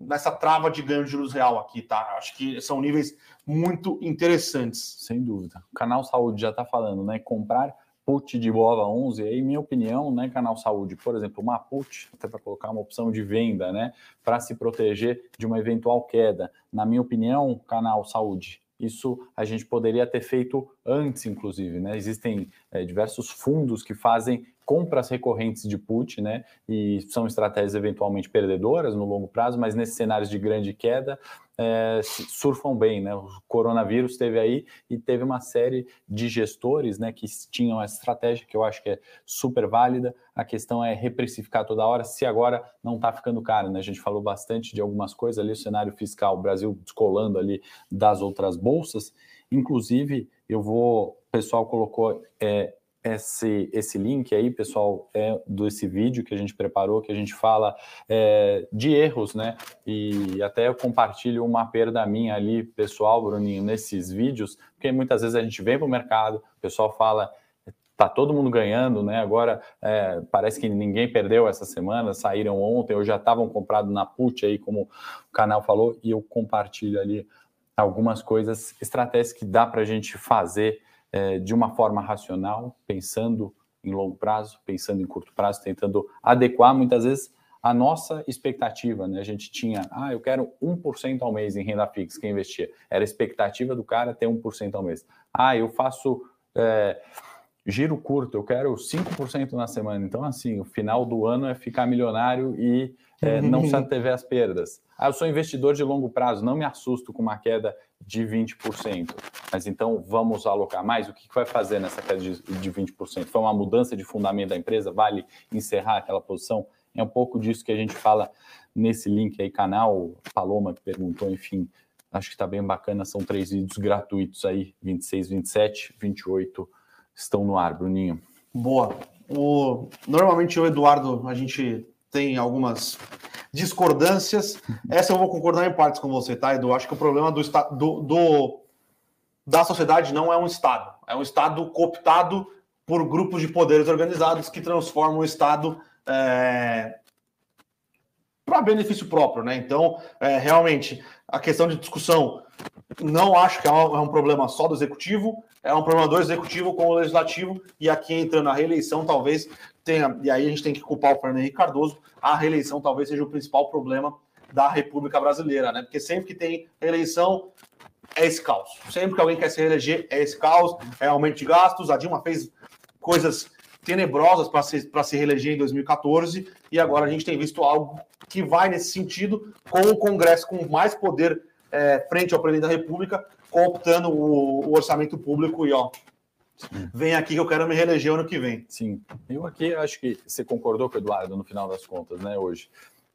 nessa trava de ganho de juros real aqui, tá? Acho que são níveis muito interessantes. Sem dúvida. O canal Saúde já está falando, né? Comprar put de Bova 11, aí minha opinião, né, canal saúde, por exemplo, uma put, até para colocar uma opção de venda, né, para se proteger de uma eventual queda. Na minha opinião, canal saúde, isso a gente poderia ter feito antes, inclusive, né? Existem é, diversos fundos que fazem compras recorrentes de put, né? E são estratégias eventualmente perdedoras no longo prazo, mas nesses cenários de grande queda é, surfam bem, né? O coronavírus teve aí e teve uma série de gestores, né, que tinham essa estratégia que eu acho que é super válida. A questão é reprecificar toda hora, se agora não está ficando caro, né? A gente falou bastante de algumas coisas ali, o cenário fiscal, o Brasil descolando ali das outras bolsas. Inclusive, eu vou, o pessoal colocou é, esse, esse link aí, pessoal, é desse vídeo que a gente preparou, que a gente fala é, de erros, né? E até eu compartilho uma perda minha ali, pessoal, Bruninho, nesses vídeos, porque muitas vezes a gente vem para o mercado, o pessoal fala tá todo mundo ganhando, né? Agora é, parece que ninguém perdeu essa semana, saíram ontem ou já estavam comprados na put aí, como o canal falou, e eu compartilho ali algumas coisas, estratégias que dá para a gente fazer é, de uma forma racional, pensando em longo prazo, pensando em curto prazo, tentando adequar muitas vezes a nossa expectativa, né? A gente tinha, ah, eu quero 1% ao mês em renda fixa, quem investia. Era a expectativa do cara ter 1% ao mês. Ah, eu faço é, giro curto, eu quero 5% na semana. Então, assim, o final do ano é ficar milionário e é, não se antever as perdas. Ah, eu sou investidor de longo prazo, não me assusto com uma queda de 20%. Mas então vamos alocar mais? O que vai fazer nessa queda de, de 20%? Foi uma mudança de fundamento da empresa? Vale encerrar aquela posição? É um pouco disso que a gente fala nesse link aí, canal. Paloma que perguntou, enfim, acho que está bem bacana. São três vídeos gratuitos aí, 26, 27, 28 estão no ar, Bruninho. Boa. O, normalmente o Eduardo, a gente tem algumas discordâncias. Essa eu vou concordar em partes com você, tá, Edu? Acho que o problema do, do, do da sociedade não é um Estado, é um Estado cooptado por grupos de poderes organizados que transformam o Estado é, para benefício próprio, né? Então, é, realmente, a questão de discussão não acho que é um, é um, problema só do executivo, é um problema do executivo com o legislativo, e aqui entrando a reeleição, talvez tenha, e aí a gente tem que culpar o Fernando Henrique Cardoso, a reeleição talvez seja o principal problema da República Brasileira, né? Porque sempre que tem eleição, é esse caos. Sempre que alguém quer se reeleger, é esse caos, é aumento de gastos. A Dilma fez coisas tenebrosas para se, se reeleger em 2014, e agora a gente tem visto algo que vai nesse sentido, com o Congresso com mais poder é, frente ao presidente da República, cooptando o, o orçamento público e ó, vem aqui que eu quero me reeleger ano que vem. Sim, eu aqui acho que você concordou com o Eduardo no final das contas, né, hoje.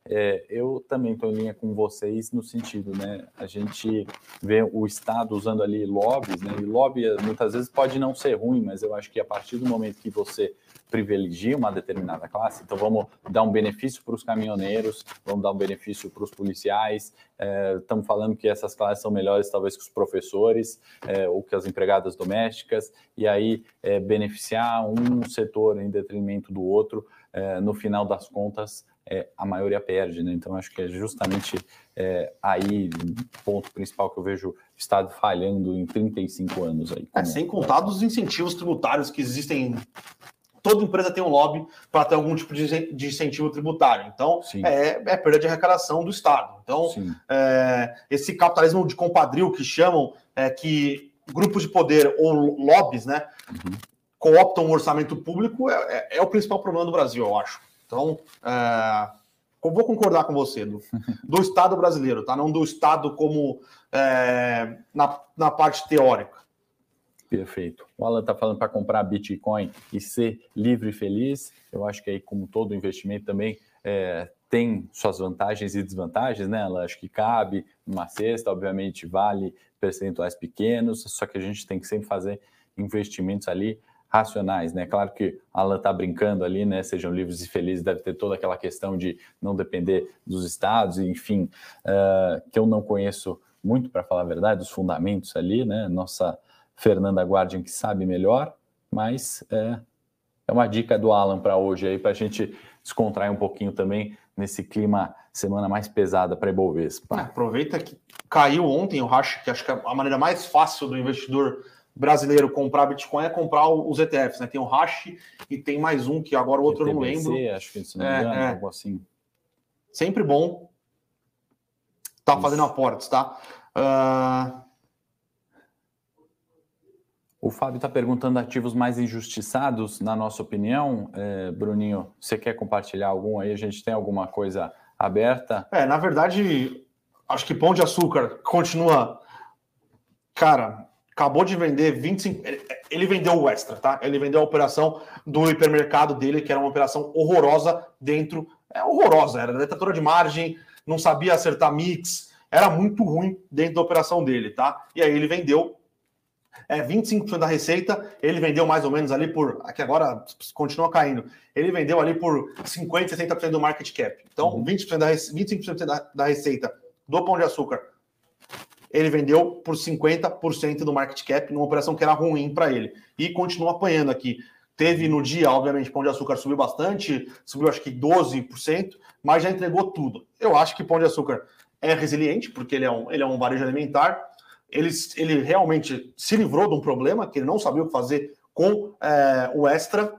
É, eu também estou em linha com vocês no sentido, né? A gente vê o Estado usando ali lobbies, né? E lobby muitas vezes pode não ser ruim, mas eu acho que a partir do momento que você privilegia uma determinada classe, então vamos dar um benefício para os caminhoneiros, vamos dar um benefício para os policiais, é, estamos falando que essas classes são melhores talvez que os professores é, ou que as empregadas domésticas, e aí é, beneficiar um setor em detrimento do outro, é, no final das contas, é, a maioria perde, né? Então acho que é justamente é, aí o ponto principal que eu vejo o Estado falhando em 35 anos aí. É, sem contar dos incentivos tributários que existem. Toda empresa tem um lobby para ter algum tipo de, de incentivo tributário. Então, é, é, perda de arrecadação do Estado. Então, é, esse capitalismo de compadril que chamam, é que grupos de poder ou lobbies, né, uhum. cooptam o orçamento público, é, é o principal problema do Brasil, eu acho. Então, é, vou concordar com você, do, do Estado brasileiro, tá? Não do Estado como é, na, na parte teórica. Perfeito. O Alan está falando para comprar Bitcoin e ser livre e feliz. Eu acho que aí, como todo investimento, também é, tem suas vantagens e desvantagens, né? Alan? Acho que cabe numa cesta, obviamente, vale percentuais pequenos, só que a gente tem que sempre fazer investimentos ali racionais, né? Claro que Alan está brincando ali, né? Sejam livres e felizes, deve ter toda aquela questão de não depender dos estados, enfim, uh, que eu não conheço muito, para falar a verdade, os fundamentos ali, né? Nossa Fernanda Guardian que sabe melhor, mas é, é uma dica do Alan para hoje aí, para a gente descontrair um pouquinho também nesse clima semana mais pesada para Ibovespa. É, aproveita que caiu ontem, o acho que acho que é a maneira mais fácil do investidor brasileiro comprar Bitcoin é comprar os ETFs, né? Tem o Hash e tem mais um que agora o outro eu não lembro. Acho que se não me engano, é, é. algo assim. Sempre bom. Tá Isso. fazendo aportes, tá? Uh... O Fábio está perguntando ativos mais injustiçados, na nossa opinião. É, Bruninho, você quer compartilhar algum aí? A gente tem alguma coisa aberta? É, na verdade, acho que Pão de Açúcar continua. Cara, acabou de vender 25. Ele vendeu o extra, tá? Ele vendeu a operação do hipermercado dele, que era uma operação horrorosa dentro. É horrorosa, era detetora de margem, não sabia acertar mix, era muito ruim dentro da operação dele, tá? E aí ele vendeu é 25% da receita, ele vendeu mais ou menos ali por. Aqui agora continua caindo. Ele vendeu ali por 50%, 60% do market cap. Então, 20% uhum. da, 25% da, da receita do pão de açúcar, ele vendeu por 50% do market cap, numa operação que era ruim para ele. E continua apanhando aqui. Teve no dia, obviamente, pão de açúcar subiu bastante, subiu acho que 12%, mas já entregou tudo. Eu acho que pão de açúcar é resiliente, porque ele é um, ele é um varejo alimentar ele, ele realmente se livrou de um problema que ele não sabia o que fazer com é, o extra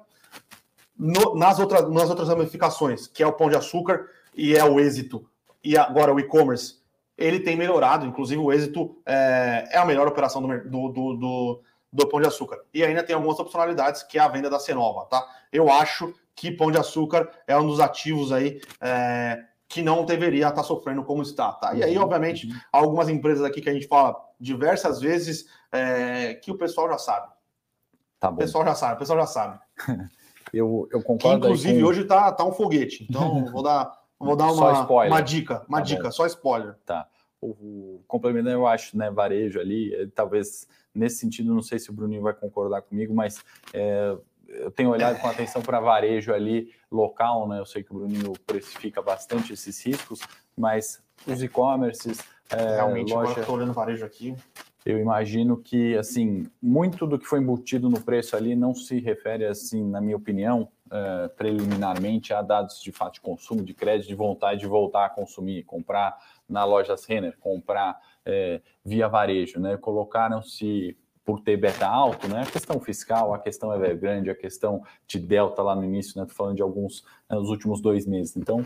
no, nas, outras, nas outras ramificações, que é o pão de açúcar e é o êxito, e agora o e-commerce, ele tem melhorado, inclusive o êxito é, é a melhor operação do, do, do, do, do pão de açúcar. E ainda tem algumas opcionalidades, que é a venda da Cenova, tá? Eu acho que pão de açúcar é um dos ativos aí é, que não deveria estar sofrendo como está, tá? E aí, uhum. obviamente, uhum. algumas empresas aqui que a gente fala diversas vezes é, que o pessoal já sabe. Tá bom. O pessoal já sabe, o pessoal já sabe. eu, eu concordo. Que, inclusive, com... hoje tá, tá um foguete. Então, vou dar, vou dar uma, uma dica, uma tá dica, bom. só spoiler. Tá. O, o complemento, eu acho, né, varejo ali, é, talvez nesse sentido, não sei se o Bruninho vai concordar comigo, mas é, eu tenho olhado com atenção para varejo ali local, né? Eu sei que o Bruninho precifica bastante esses riscos, mas os e-commerces. É, Realmente, loja, agora estou olhando varejo aqui. Eu imagino que, assim, muito do que foi embutido no preço ali não se refere, assim, na minha opinião, é, preliminarmente a dados de fato de consumo, de crédito, de vontade de voltar a consumir, comprar na loja Renner, comprar é, via varejo, né? Colocaram-se por ter beta alto, né? A questão fiscal, a questão Evergrande, a questão de delta lá no início, né? Tô falando de alguns né, nos últimos dois meses. Então,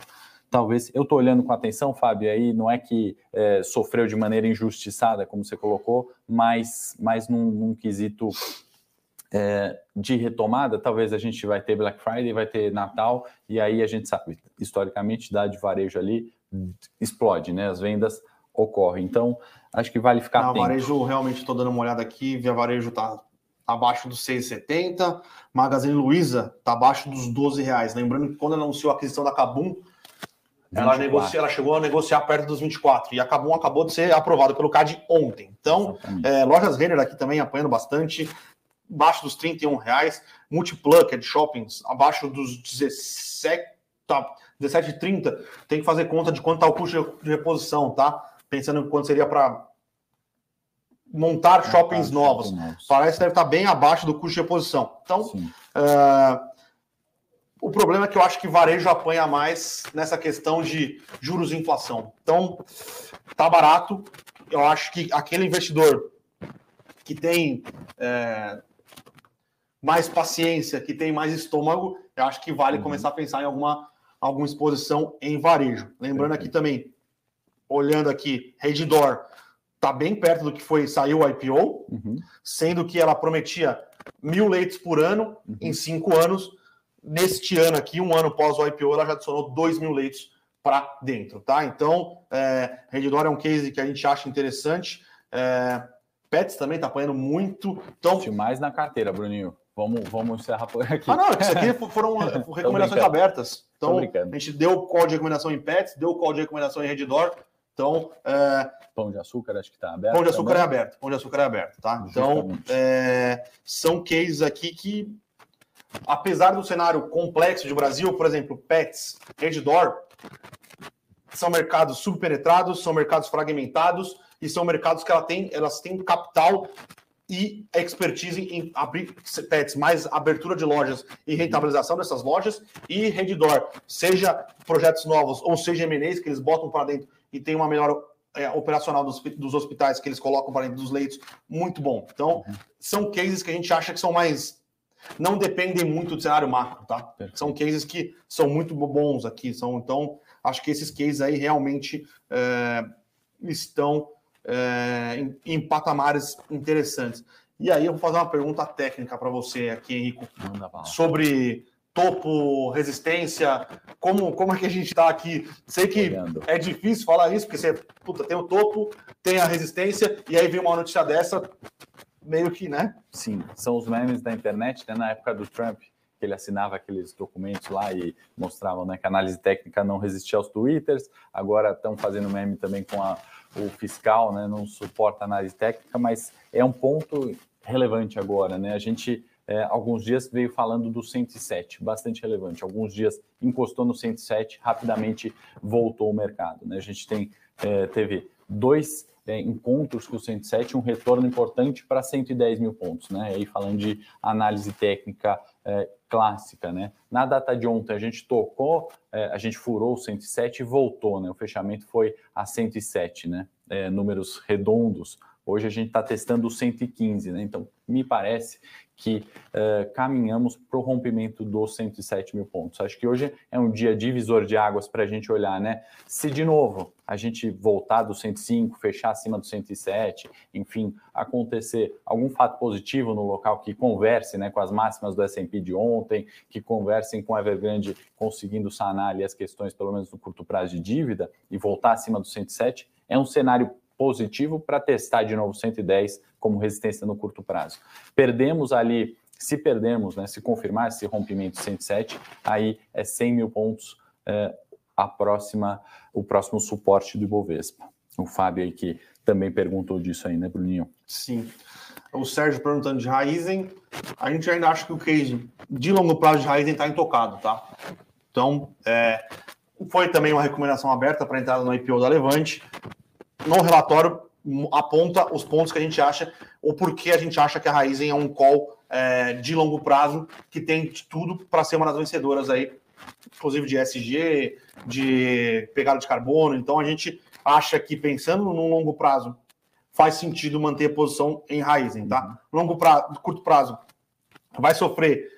talvez eu estou olhando com atenção, Fábio, aí não é que é, sofreu de maneira injustiçada, como você colocou, mas, mas num, num quesito é, de retomada, talvez a gente vai ter Black Friday, vai ter Natal, e aí a gente sabe, historicamente, dá de varejo ali explode, né? As vendas ocorrem. Então, acho que vale ficar Não, atento. Varejo, realmente estou dando uma olhada aqui, Via Varejo está abaixo dos 6,70, Magazine Luiza está abaixo dos 12 reais. Lembrando que quando anunciou a aquisição da Cabum, ela, negocia, ela chegou a negociar perto dos 24 e a Cabum acabou de ser aprovado pelo CAD ontem. Então, é, lojas Renner aqui também apanhando bastante, abaixo dos 31 reais. Multiplug, é de shoppings, abaixo dos 17, tá, 17,30. Tem que fazer conta de quanto está o custo de reposição, tá? pensando em quanto seria para montar shoppings novos. Parece que deve estar bem abaixo do custo de reposição. Então, uh, o problema é que eu acho que varejo apanha mais nessa questão de juros e inflação. Então, tá barato. Eu acho que aquele investidor que tem é, mais paciência, que tem mais estômago, eu acho que vale uhum. começar a pensar em alguma, alguma exposição em varejo. Lembrando aqui também, olhando aqui, Redditor está bem perto do que foi saiu o IPO, uhum. sendo que ela prometia mil leitos por ano uhum. em cinco anos. Neste ano aqui, um ano pós o IPO, ela já adicionou dois mil leitos para dentro, tá? Então, é, Redditor é um case que a gente acha interessante. É, Pets também está apanhando muito. Então, mais na carteira, Bruninho. Vamos, vamos encerrar por aqui. Ah, não, isso aqui foram recomendações abertas. Então, a gente deu o call de recomendação em Pets, deu o call de recomendação em Redditor. Então, é... Pão de açúcar acho que está aberto. Pão de açúcar também. é aberto. Pão de açúcar é aberto, tá? Então, é... são cases aqui que, apesar do cenário complexo de Brasil, por exemplo, Pets, Redditor, são mercados subpenetrados, são mercados fragmentados e são mercados que ela tem, elas têm capital e expertise em abrir pets, mais abertura de lojas e rentabilização dessas lojas e Redditor, seja projetos novos ou seja MNEs que eles botam para dentro e tem uma melhor é, operacional dos, dos, hospitais que eles colocam para dentro dos leitos, muito bom. Então, uhum. são cases que a gente acha que são mais. Não dependem muito do cenário macro, tá? Perfeito. São cases que são muito bons aqui. São, então, acho que esses cases aí realmente é, estão é, em, em, patamares interessantes. E aí eu vou fazer uma pergunta técnica para você aqui, Henrico, sobre topo, resistência, como, como é que a gente está aqui? Sei que Olhando. é difícil falar isso, porque você puta, tem o topo, tem a resistência, e aí vem uma notícia dessa, meio que, né? Sim, são os memes da internet, né? Na época do Trump, que ele assinava aqueles documentos lá e mostravam né, que a análise técnica não resistia aos twitters, agora estão fazendo meme também com a, o fiscal, né? Não suporta análise técnica, mas é um ponto relevante agora, né? A gente é, alguns dias veio falando do 107, bastante relevante. Alguns dias encostou no 107, rapidamente voltou o mercado. Né? A gente tem, é, teve dois é, encontros com o 107, um retorno importante para 110 mil pontos. Né? Aí falando de análise técnica é, clássica. Né? Na data de ontem, a gente tocou, é, a gente furou o 107 e voltou. Né? O fechamento foi a 107, né? É, números redondos Hoje a gente está testando o 115, né? Então, me parece que uh, caminhamos para o rompimento dos 107 mil pontos. Acho que hoje é um dia divisor de águas para a gente olhar, né? Se de novo a gente voltar do 105, fechar acima do 107, enfim, acontecer algum fato positivo no local que converse né, com as máximas do S&P de ontem, que conversem com a Evergrande conseguindo sanar ali as questões, pelo menos no curto prazo de dívida, e voltar acima do 107, é um cenário positivo para testar de novo 110 como resistência no curto prazo. Perdemos ali, se perdermos, né, se confirmar esse rompimento 107, aí é 100 mil pontos é, a próxima, o próximo suporte do Ibovespa. O Fábio aí que também perguntou disso aí, né, Bruninho? Sim. O Sérgio perguntando de Raizen, a gente ainda acha que o case de longo prazo de Raizen está intocado, tá? Então, é, foi também uma recomendação aberta para entrada no IPO da Levante no relatório aponta os pontos que a gente acha, ou porque a gente acha que a Raizen é um call é, de longo prazo que tem tudo para ser uma das vencedoras aí, inclusive de SG, de pegada de carbono. Então a gente acha que pensando no longo prazo faz sentido manter a posição em Raizen, tá? Longo prazo, curto prazo vai sofrer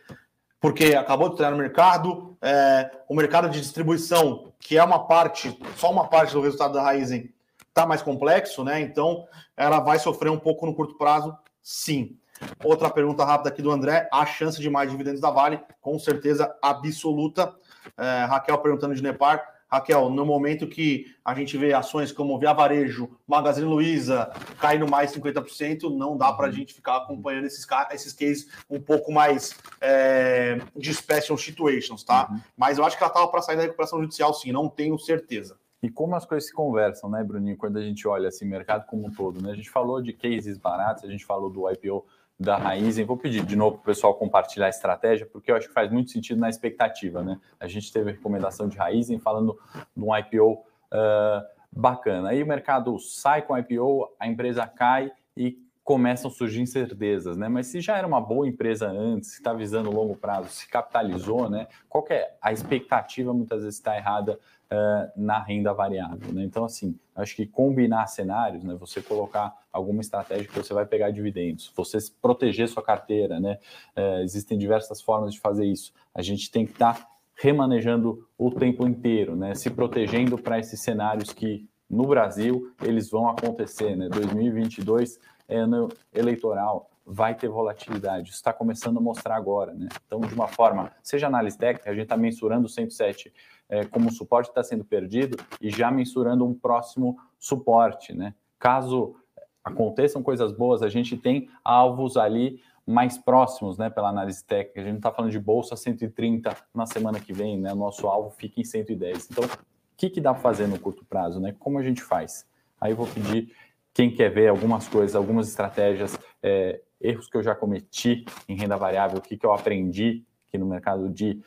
porque acabou de entrar no mercado, é, o mercado de distribuição, que é uma parte, só uma parte do resultado da Raizen, está mais complexo, né? Então ela vai sofrer um pouco no curto prazo, sim. Outra pergunta rápida aqui do André: a chance de mais dividendos da Vale? Com certeza absoluta. É, Raquel perguntando de Nepar. Raquel, no momento que a gente vê ações como Via Varejo, Magazine Luiza caindo mais 50%, não dá para a gente ficar acompanhando esses, esses cases um pouco mais é, de special situations, tá? Uhum. Mas eu acho que ela estava para sair da recuperação judicial, sim, não tenho certeza. E como as coisas se conversam, né, Bruninho, quando a gente olha assim, mercado como um todo, né? A gente falou de cases baratos, a gente falou do IPO da Raizen. Vou pedir de novo para o pessoal compartilhar a estratégia, porque eu acho que faz muito sentido na expectativa, né? A gente teve a recomendação de Raizen falando de um IPO uh, bacana. Aí o mercado sai com o IPO, a empresa cai e começam a surgir incertezas, né? Mas se já era uma boa empresa antes, está visando longo prazo, se capitalizou, né? Qual é a expectativa muitas vezes está errada uh, na renda variável. Né? Então, assim, acho que combinar cenários, né? você colocar alguma estratégia que você vai pegar dividendos, você proteger sua carteira, né? Uh, existem diversas formas de fazer isso. A gente tem que estar tá remanejando o tempo inteiro, né? se protegendo para esses cenários que no Brasil eles vão acontecer. Né? 2022 é ano eleitoral, vai ter volatilidade. Isso está começando a mostrar agora, né? Então, de uma forma, seja análise técnica, a gente está mensurando o 107 é, como suporte está sendo perdido e já mensurando um próximo suporte, né? Caso aconteçam coisas boas, a gente tem alvos ali mais próximos, né, pela análise técnica. A gente não está falando de bolsa 130 na semana que vem, né? Nosso alvo fica em 110. Então, o que, que dá para fazer no curto prazo, né? Como a gente faz? Aí eu vou pedir quem quer ver algumas coisas, algumas estratégias, é, erros que eu já cometi em renda variável, o que, que eu aprendi aqui no mercado de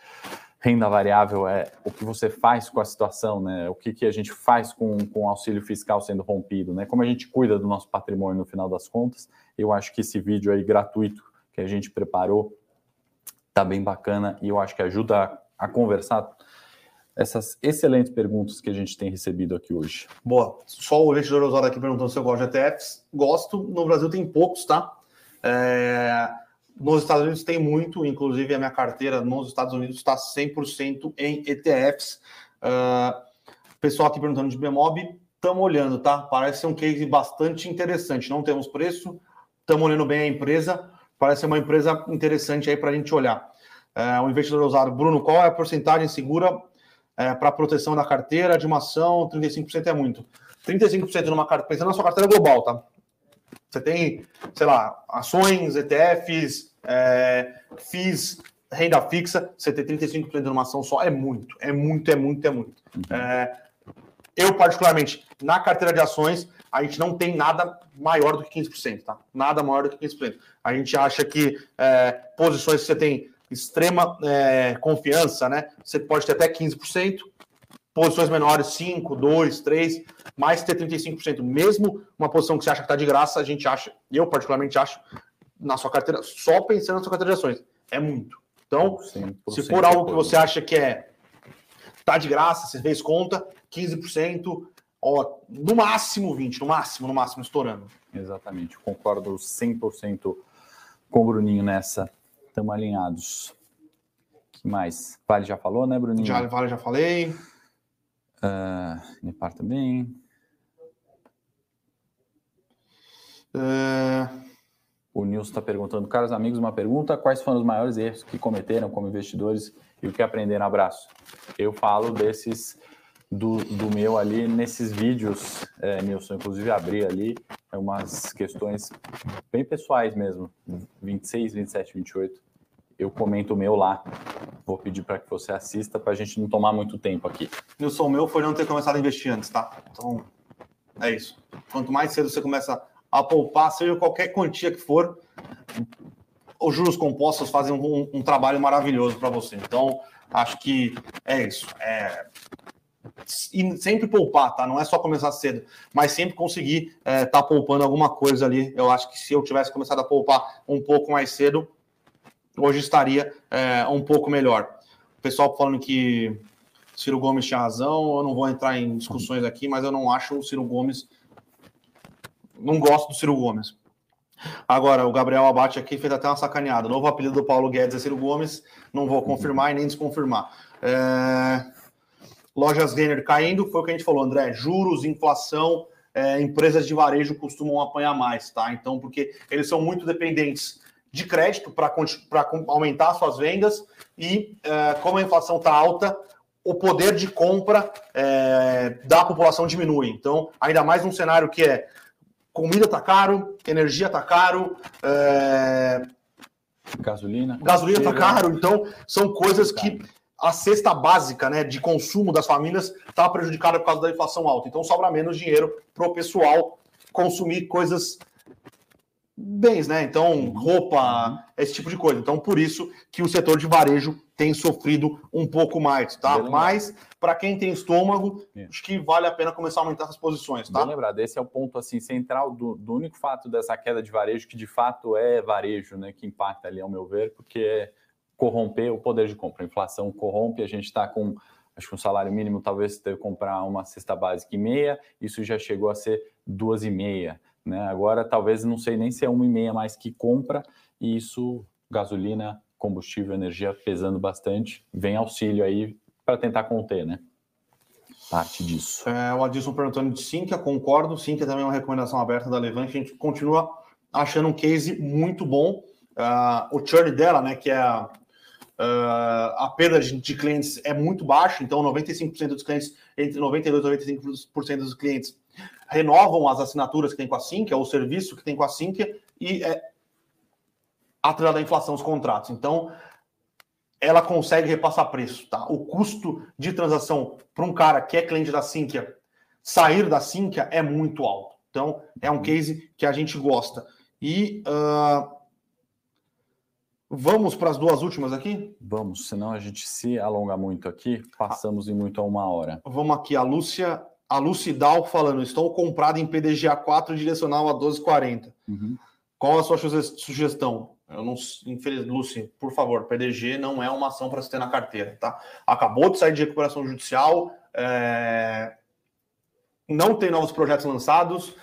renda variável é o que você faz com a situação, né? O que, que a gente faz com, com o auxílio fiscal sendo rompido, né? Como a gente cuida do nosso patrimônio no final das contas. Eu acho que esse vídeo aí gratuito que a gente preparou tá bem bacana e eu acho que ajuda a, a conversar essas excelentes perguntas que a gente tem recebido aqui hoje. Boa. Só o investidor Osório aqui perguntando se eu gosto de ETFs. Gosto. No Brasil tem poucos, tá? É... Nos Estados Unidos tem muito, inclusive a minha carteira nos Estados Unidos está 100% em ETFs. Uh, ah, pessoal aqui perguntando de Bemob, estamos olhando, tá? Parece ser um case bastante interessante. Não temos preço, estamos olhando bem a empresa, parece uma empresa interessante aí para a gente olhar. É, o investidor ousado, Bruno, qual é a porcentagem segura é, para proteção da carteira de uma ação? 35% é muito. 35% numa carteira, pensando na sua carteira global, tá? Você tem, sei lá, ações, ETFs, é, FIIs, renda fixa, você ter 35% numa ação só é muito, é muito, é muito, é muito. Uhum. É, eu, particularmente, na carteira de ações, a gente não tem nada maior do que 15%, tá? Nada maior do que 15%. A gente acha que é, posições que você tem extrema é, confiança, né? Você pode ter até 15%, posições menores, 5, 2, 3, mais ter 35%. Mesmo uma posição que você acha que está de graça, a gente acha, eu particularmente acho, na sua carteira, só pensando na sua carteira de ações, é muito. Então, se for algo que você acha que é tá de graça, você fez conta, 15%, ó, no máximo 20, no máximo, no máximo estourando. Exatamente, concordo 100% com o Bruninho nessa. Estamos alinhados. que mais? Vale já falou, né, Bruninho? Já, vale já falei. Uh, Nepar também. Uh... O Nilson está perguntando, caros amigos, uma pergunta: quais foram os maiores erros que cometeram como investidores e o que aprenderam? Abraço. Eu falo desses do, do meu ali nesses vídeos, é, Nilson, inclusive abri ali umas questões bem pessoais mesmo, 26, 27, 28. Eu comento o meu lá. Vou pedir para que você assista para a gente não tomar muito tempo aqui. Nilson, o meu foi não ter começado a investir antes, tá? Então, é isso. Quanto mais cedo você começa a poupar, seja qualquer quantia que for, os juros compostos fazem um, um trabalho maravilhoso para você. Então, acho que é isso. É... E sempre poupar, tá? Não é só começar cedo, mas sempre conseguir estar é, tá poupando alguma coisa ali. Eu acho que se eu tivesse começado a poupar um pouco mais cedo, hoje estaria é, um pouco melhor. O pessoal falando que Ciro Gomes tinha razão, eu não vou entrar em discussões aqui, mas eu não acho o Ciro Gomes não gosto do Ciro Gomes. Agora, o Gabriel Abate aqui fez até uma sacaneada. Novo apelido do Paulo Guedes é Ciro Gomes. Não vou confirmar e nem desconfirmar. É... Lojas Renner caindo, foi o que a gente falou, André. Juros, inflação, é, empresas de varejo costumam apanhar mais, tá? Então, porque eles são muito dependentes de crédito para aumentar suas vendas e, é, como a inflação está alta, o poder de compra é, da população diminui. Então, ainda mais num cenário que é comida tá caro, energia tá caro, é... gasolina, gasolina tá caro. Então, são coisas que a cesta básica né, de consumo das famílias está prejudicada por causa da inflação alta. Então, sobra menos dinheiro para o pessoal consumir coisas bens, né? Então, roupa, uhum. esse tipo de coisa. Então, por isso que o setor de varejo tem sofrido um pouco mais, tá? Mas para quem tem estômago, é. acho que vale a pena começar a aumentar essas posições, tá? Bem lembrado, esse é o ponto assim central do, do, único fato dessa queda de varejo que de fato é varejo, né, que impacta ali ao meu ver, porque é corromper o poder de compra. A inflação corrompe, a gente está com acho que um salário mínimo talvez deve comprar uma cesta básica e meia, isso já chegou a ser duas e meia. Né? Agora, talvez não sei nem se é uma e meia mais que compra, e isso, gasolina, combustível, energia pesando bastante, vem auxílio aí para tentar conter, né? Parte disso. É, o Adilson perguntando de Sinqia, concordo. Sinqia também é uma recomendação aberta da Levante. A gente continua achando um case muito bom. Uh, o churn dela, né, que é a, uh, a perda de, de, clientes, é muito baixo. Então, 95% dos clientes, entre 92% e 95% dos clientes renovam as assinaturas que tem com a Sinqia, o serviço que tem com a Sinqia, e é atrelado à inflação os contratos. Então, ela consegue repassar preço, tá? O custo de transação para um cara que é cliente da Sinqia sair da Sinqia é muito alto. Então, é um case que a gente gosta. E uh, vamos para as duas últimas aqui? Vamos, senão a gente se alonga muito aqui, passamos em muito a uma hora. Vamos aqui, a Lúcia a Lucidal falando, estou comprado em PDGA 4 direcional a 12,40. Uhum. Qual a sua sugestão? Eu não, infelizmente, Lucy, por favor, PDG não é uma ação para se ter na carteira, tá? Acabou de sair de recuperação judicial, é... não tem novos projetos lançados,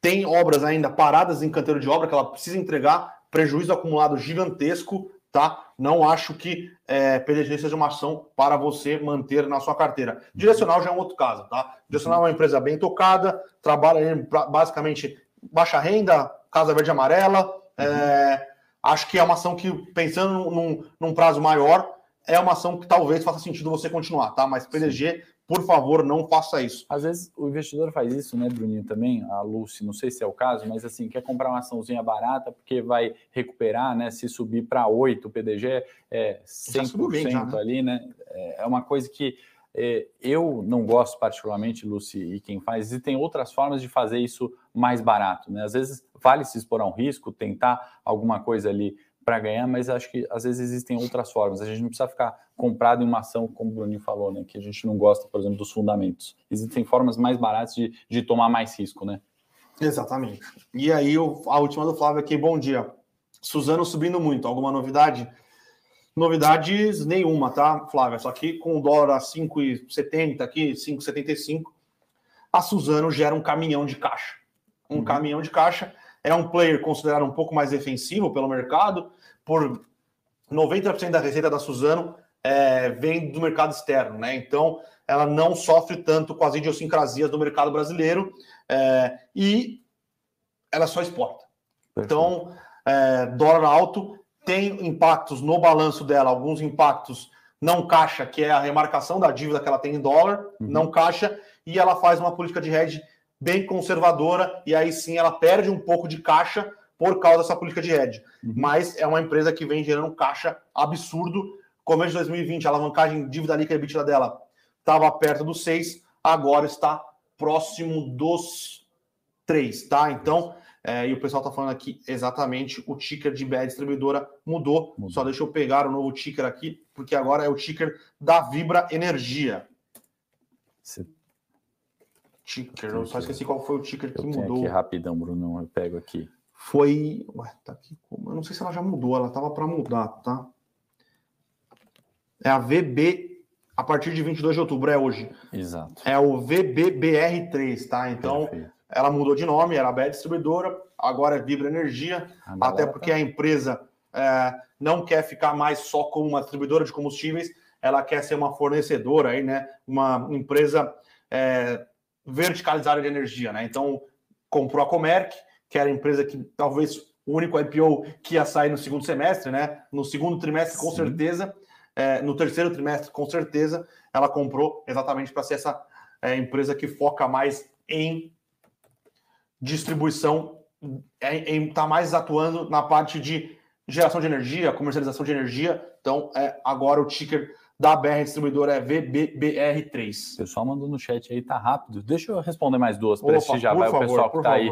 tem obras ainda paradas em canteiro de obra que ela precisa entregar, prejuízo acumulado gigantesco, tá? Não acho que é, PDG seja uma ação para você manter na sua carteira. Direcional já é um outro caso, tá? Direcional é uma empresa bem tocada, trabalha basicamente baixa renda, Casa Verde Amarela. Uhum. É, acho que é uma ação que, pensando num, num, prazo maior, é uma ação que talvez faça sentido você continuar, tá? Mas PDG, por favor, não faça isso. Às vezes o investidor faz isso, né, Bruninho, também, a Lucy, não sei se é o caso, mas assim, quer comprar uma açãozinha barata porque vai recuperar, né? Se subir para 8, o PDG é 100% bem, já, né? ali, né? É, uma coisa que é, eu não gosto particularmente, Lucy, e quem faz, e tem outras formas de fazer isso mais barato. Né? Às vezes vale se expor a um risco, tentar alguma coisa ali para ganhar, mas acho que às vezes existem outras formas. A gente não precisa ficar comprado em uma ação, como o Bruninho falou, né? que a gente não gosta, por exemplo, dos fundamentos. Existem formas mais baratas de, de tomar mais risco, né? Exatamente. E aí, a última do Flávio aqui, bom dia. Suzano subindo muito, alguma novidade? Novidades nenhuma, tá, Flávia? Só que com o dólar a 5,70 aqui, 5,75, a Suzano gera um caminhão de caixa. Um uhum. caminhão de caixa é um player considerado um pouco mais defensivo pelo mercado, por 90% da receita da Suzano é, vem do mercado externo, né? Então ela não sofre tanto com as idiosincrasias do mercado brasileiro é, e ela só exporta. Perfeito. Então, é, dólar alto tem impactos no balanço dela, alguns impactos não caixa, que é a remarcação da dívida que ela tem em dólar, uhum. não caixa, e ela faz uma política de hedge bem conservadora, e aí sim ela perde um pouco de caixa por causa dessa política de hedge. Uhum. Mas é uma empresa que vem gerando caixa absurdo. Começo de 2020, a alavancagem dívida líquida EBITDA dela estava perto dos 6, agora está próximo dos 3, tá? Então, é, e o pessoal está falando aqui exatamente o ticker de BR Distribuidora mudou. Só deixa eu pegar o novo ticker aqui, porque agora é o ticker da Vibra Energia. Você... Ticker, eu só esqueci qual foi o ticker que mudou. Aqui rapidão, Bruno, eu pego aqui. Foi. Ué, tá aqui. Eu não sei se ela já mudou, ela estava para mudar, tá? É a VB a partir de 22 de outubro, é hoje. Exato. É o VBBR3, tá? Então. Perfeito ela mudou de nome, era BR Distribuidora, agora é Vibra Energia, até porque a empresa é, não quer ficar mais só como uma distribuidora de combustíveis, ela quer ser uma fornecedora aí, né? Uma empresa é, verticalizada de energia, né? Então comprou a Comerc, que era a empresa que talvez o único IPO que ia sair no segundo semestre, né? No segundo trimestre, com Sim. certeza. É, no terceiro trimestre, com certeza, ela comprou exatamente para ser essa é, empresa que foca mais em distribuição está mais atuando na parte de geração de energia, comercialização de energia. Então, é, agora o ticker da BR Distribuidora é VBBR3. O pessoal mandou no chat aí, tá rápido. Deixa eu responder mais duas, já vai favor, o pessoal que está aí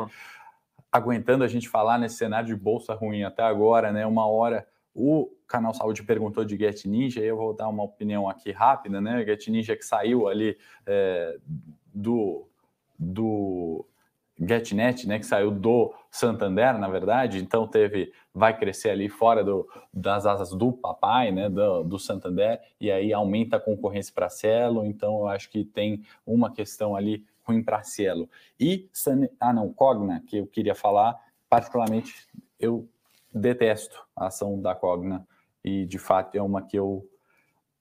aguentando a gente falar nesse cenário de bolsa ruim até agora, né? Uma hora. O canal Saúde perguntou de Get Ninja, eu vou dar uma opinião aqui rápida, né? Get Ninja que saiu ali é, do, do GetNet, né, que saiu do Santander, na verdade, então teve, vai crescer ali fora do, das asas do papai, né, do, do Santander, e aí aumenta a concorrência para Cielo, então eu acho que tem uma questão ali ruim para Cielo. E, ah não, Cogna, que eu queria falar, particularmente eu detesto a ação da Cogna, e de fato é uma que eu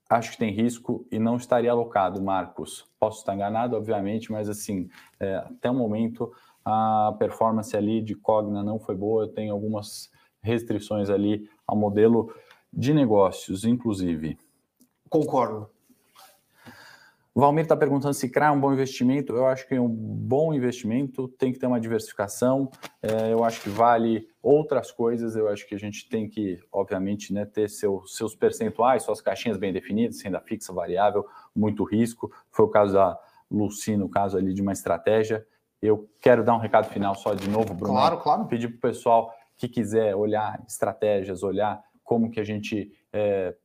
acho que tem risco e não estaria alocado, Marcos. Posso estar enganado, obviamente, mas assim, é, até o momento a performance ali de Cogna não foi boa, tem algumas restrições ali ao modelo de negócios, inclusive. Concordo. Valmir está perguntando se CRA é um bom investimento. Eu acho que é um bom investimento, tem que ter uma diversificação. É, eu acho que vale outras coisas. Eu acho que a gente tem que, obviamente, né, ter seu, seus percentuais, suas caixinhas bem definidas, renda fixa, variável, muito risco. Foi o caso da Luci, no caso ali de uma estratégia. Eu quero dar um recado final só de novo, Bruno. Claro, claro. Pedir para o pessoal que quiser olhar estratégias, olhar como que a gente é,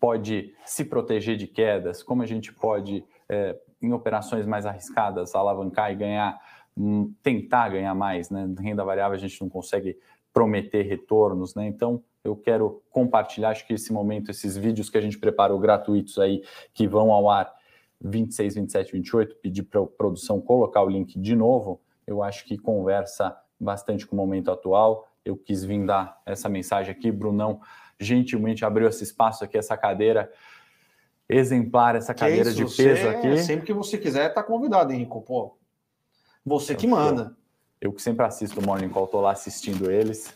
pode se proteger de quedas, como a gente pode, é, em operações mais arriscadas, alavancar e ganhar, hum, tentar ganhar mais. Né? Renda variável a gente não consegue prometer retornos, né? Então eu quero compartilhar, acho que esse momento, esses vídeos que a gente preparou gratuitos aí, que vão ao ar 26, 27, 28, pedir para a produção colocar o link de novo, eu acho que conversa bastante com o momento atual. Eu quis vir dar essa mensagem aqui, Brunão gentilmente abriu esse espaço aqui, essa cadeira exemplar, essa cadeira isso, de peso aqui. Sempre que você quiser, está convidado, Henrico. Pô, você que manda. Eu que sempre assisto o Morning Call, estou lá assistindo eles.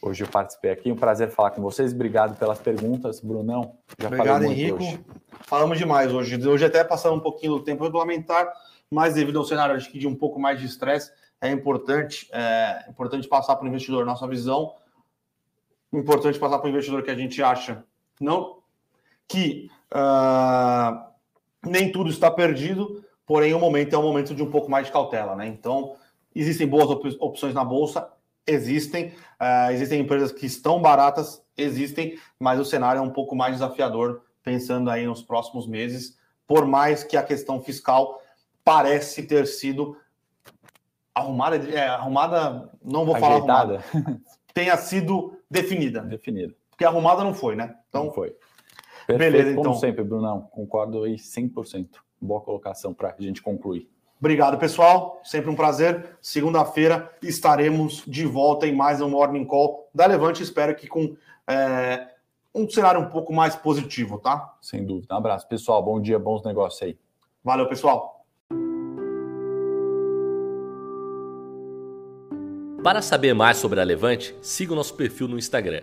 Hoje eu participei aqui. Um prazer falar com vocês. Obrigado pelas perguntas, Brunão. Já Obrigado, Henrico. Hoje. Falamos demais hoje. Hoje até passamos um pouquinho do tempo regulamentar, mas devido ao cenário acho que de um pouco mais de estresse, é importante, é importante passar para o investidor nossa visão. Importante passar para o investidor que a gente acha não que uh, nem tudo está perdido, porém o momento é um momento de um pouco mais de cautela, né? Então Existem boas op opções na bolsa, existem. Uh, existem empresas que estão baratas, existem, mas o cenário é um pouco mais desafiador pensando aí nos próximos meses, por mais que a questão fiscal parece ter sido arrumada, é, arrumada, não vou Ajeitada. falar arrumada, tenha sido definida. Definida. Porque arrumada não foi, né? Então não foi. Perfeito, beleza, então. Como sempre, Brunão, concordo aí 100%. Boa colocação para a gente concluir. Obrigado, pessoal. Sempre um prazer. Segunda-feira estaremos de volta em mais um Morning Call da Levante. Espero que com é, um cenário um pouco mais positivo, tá? Sem dúvida. Um abraço, pessoal. Bom dia, bons negócios aí. Valeu, pessoal. Para saber mais sobre a Levante, siga o nosso perfil no Instagram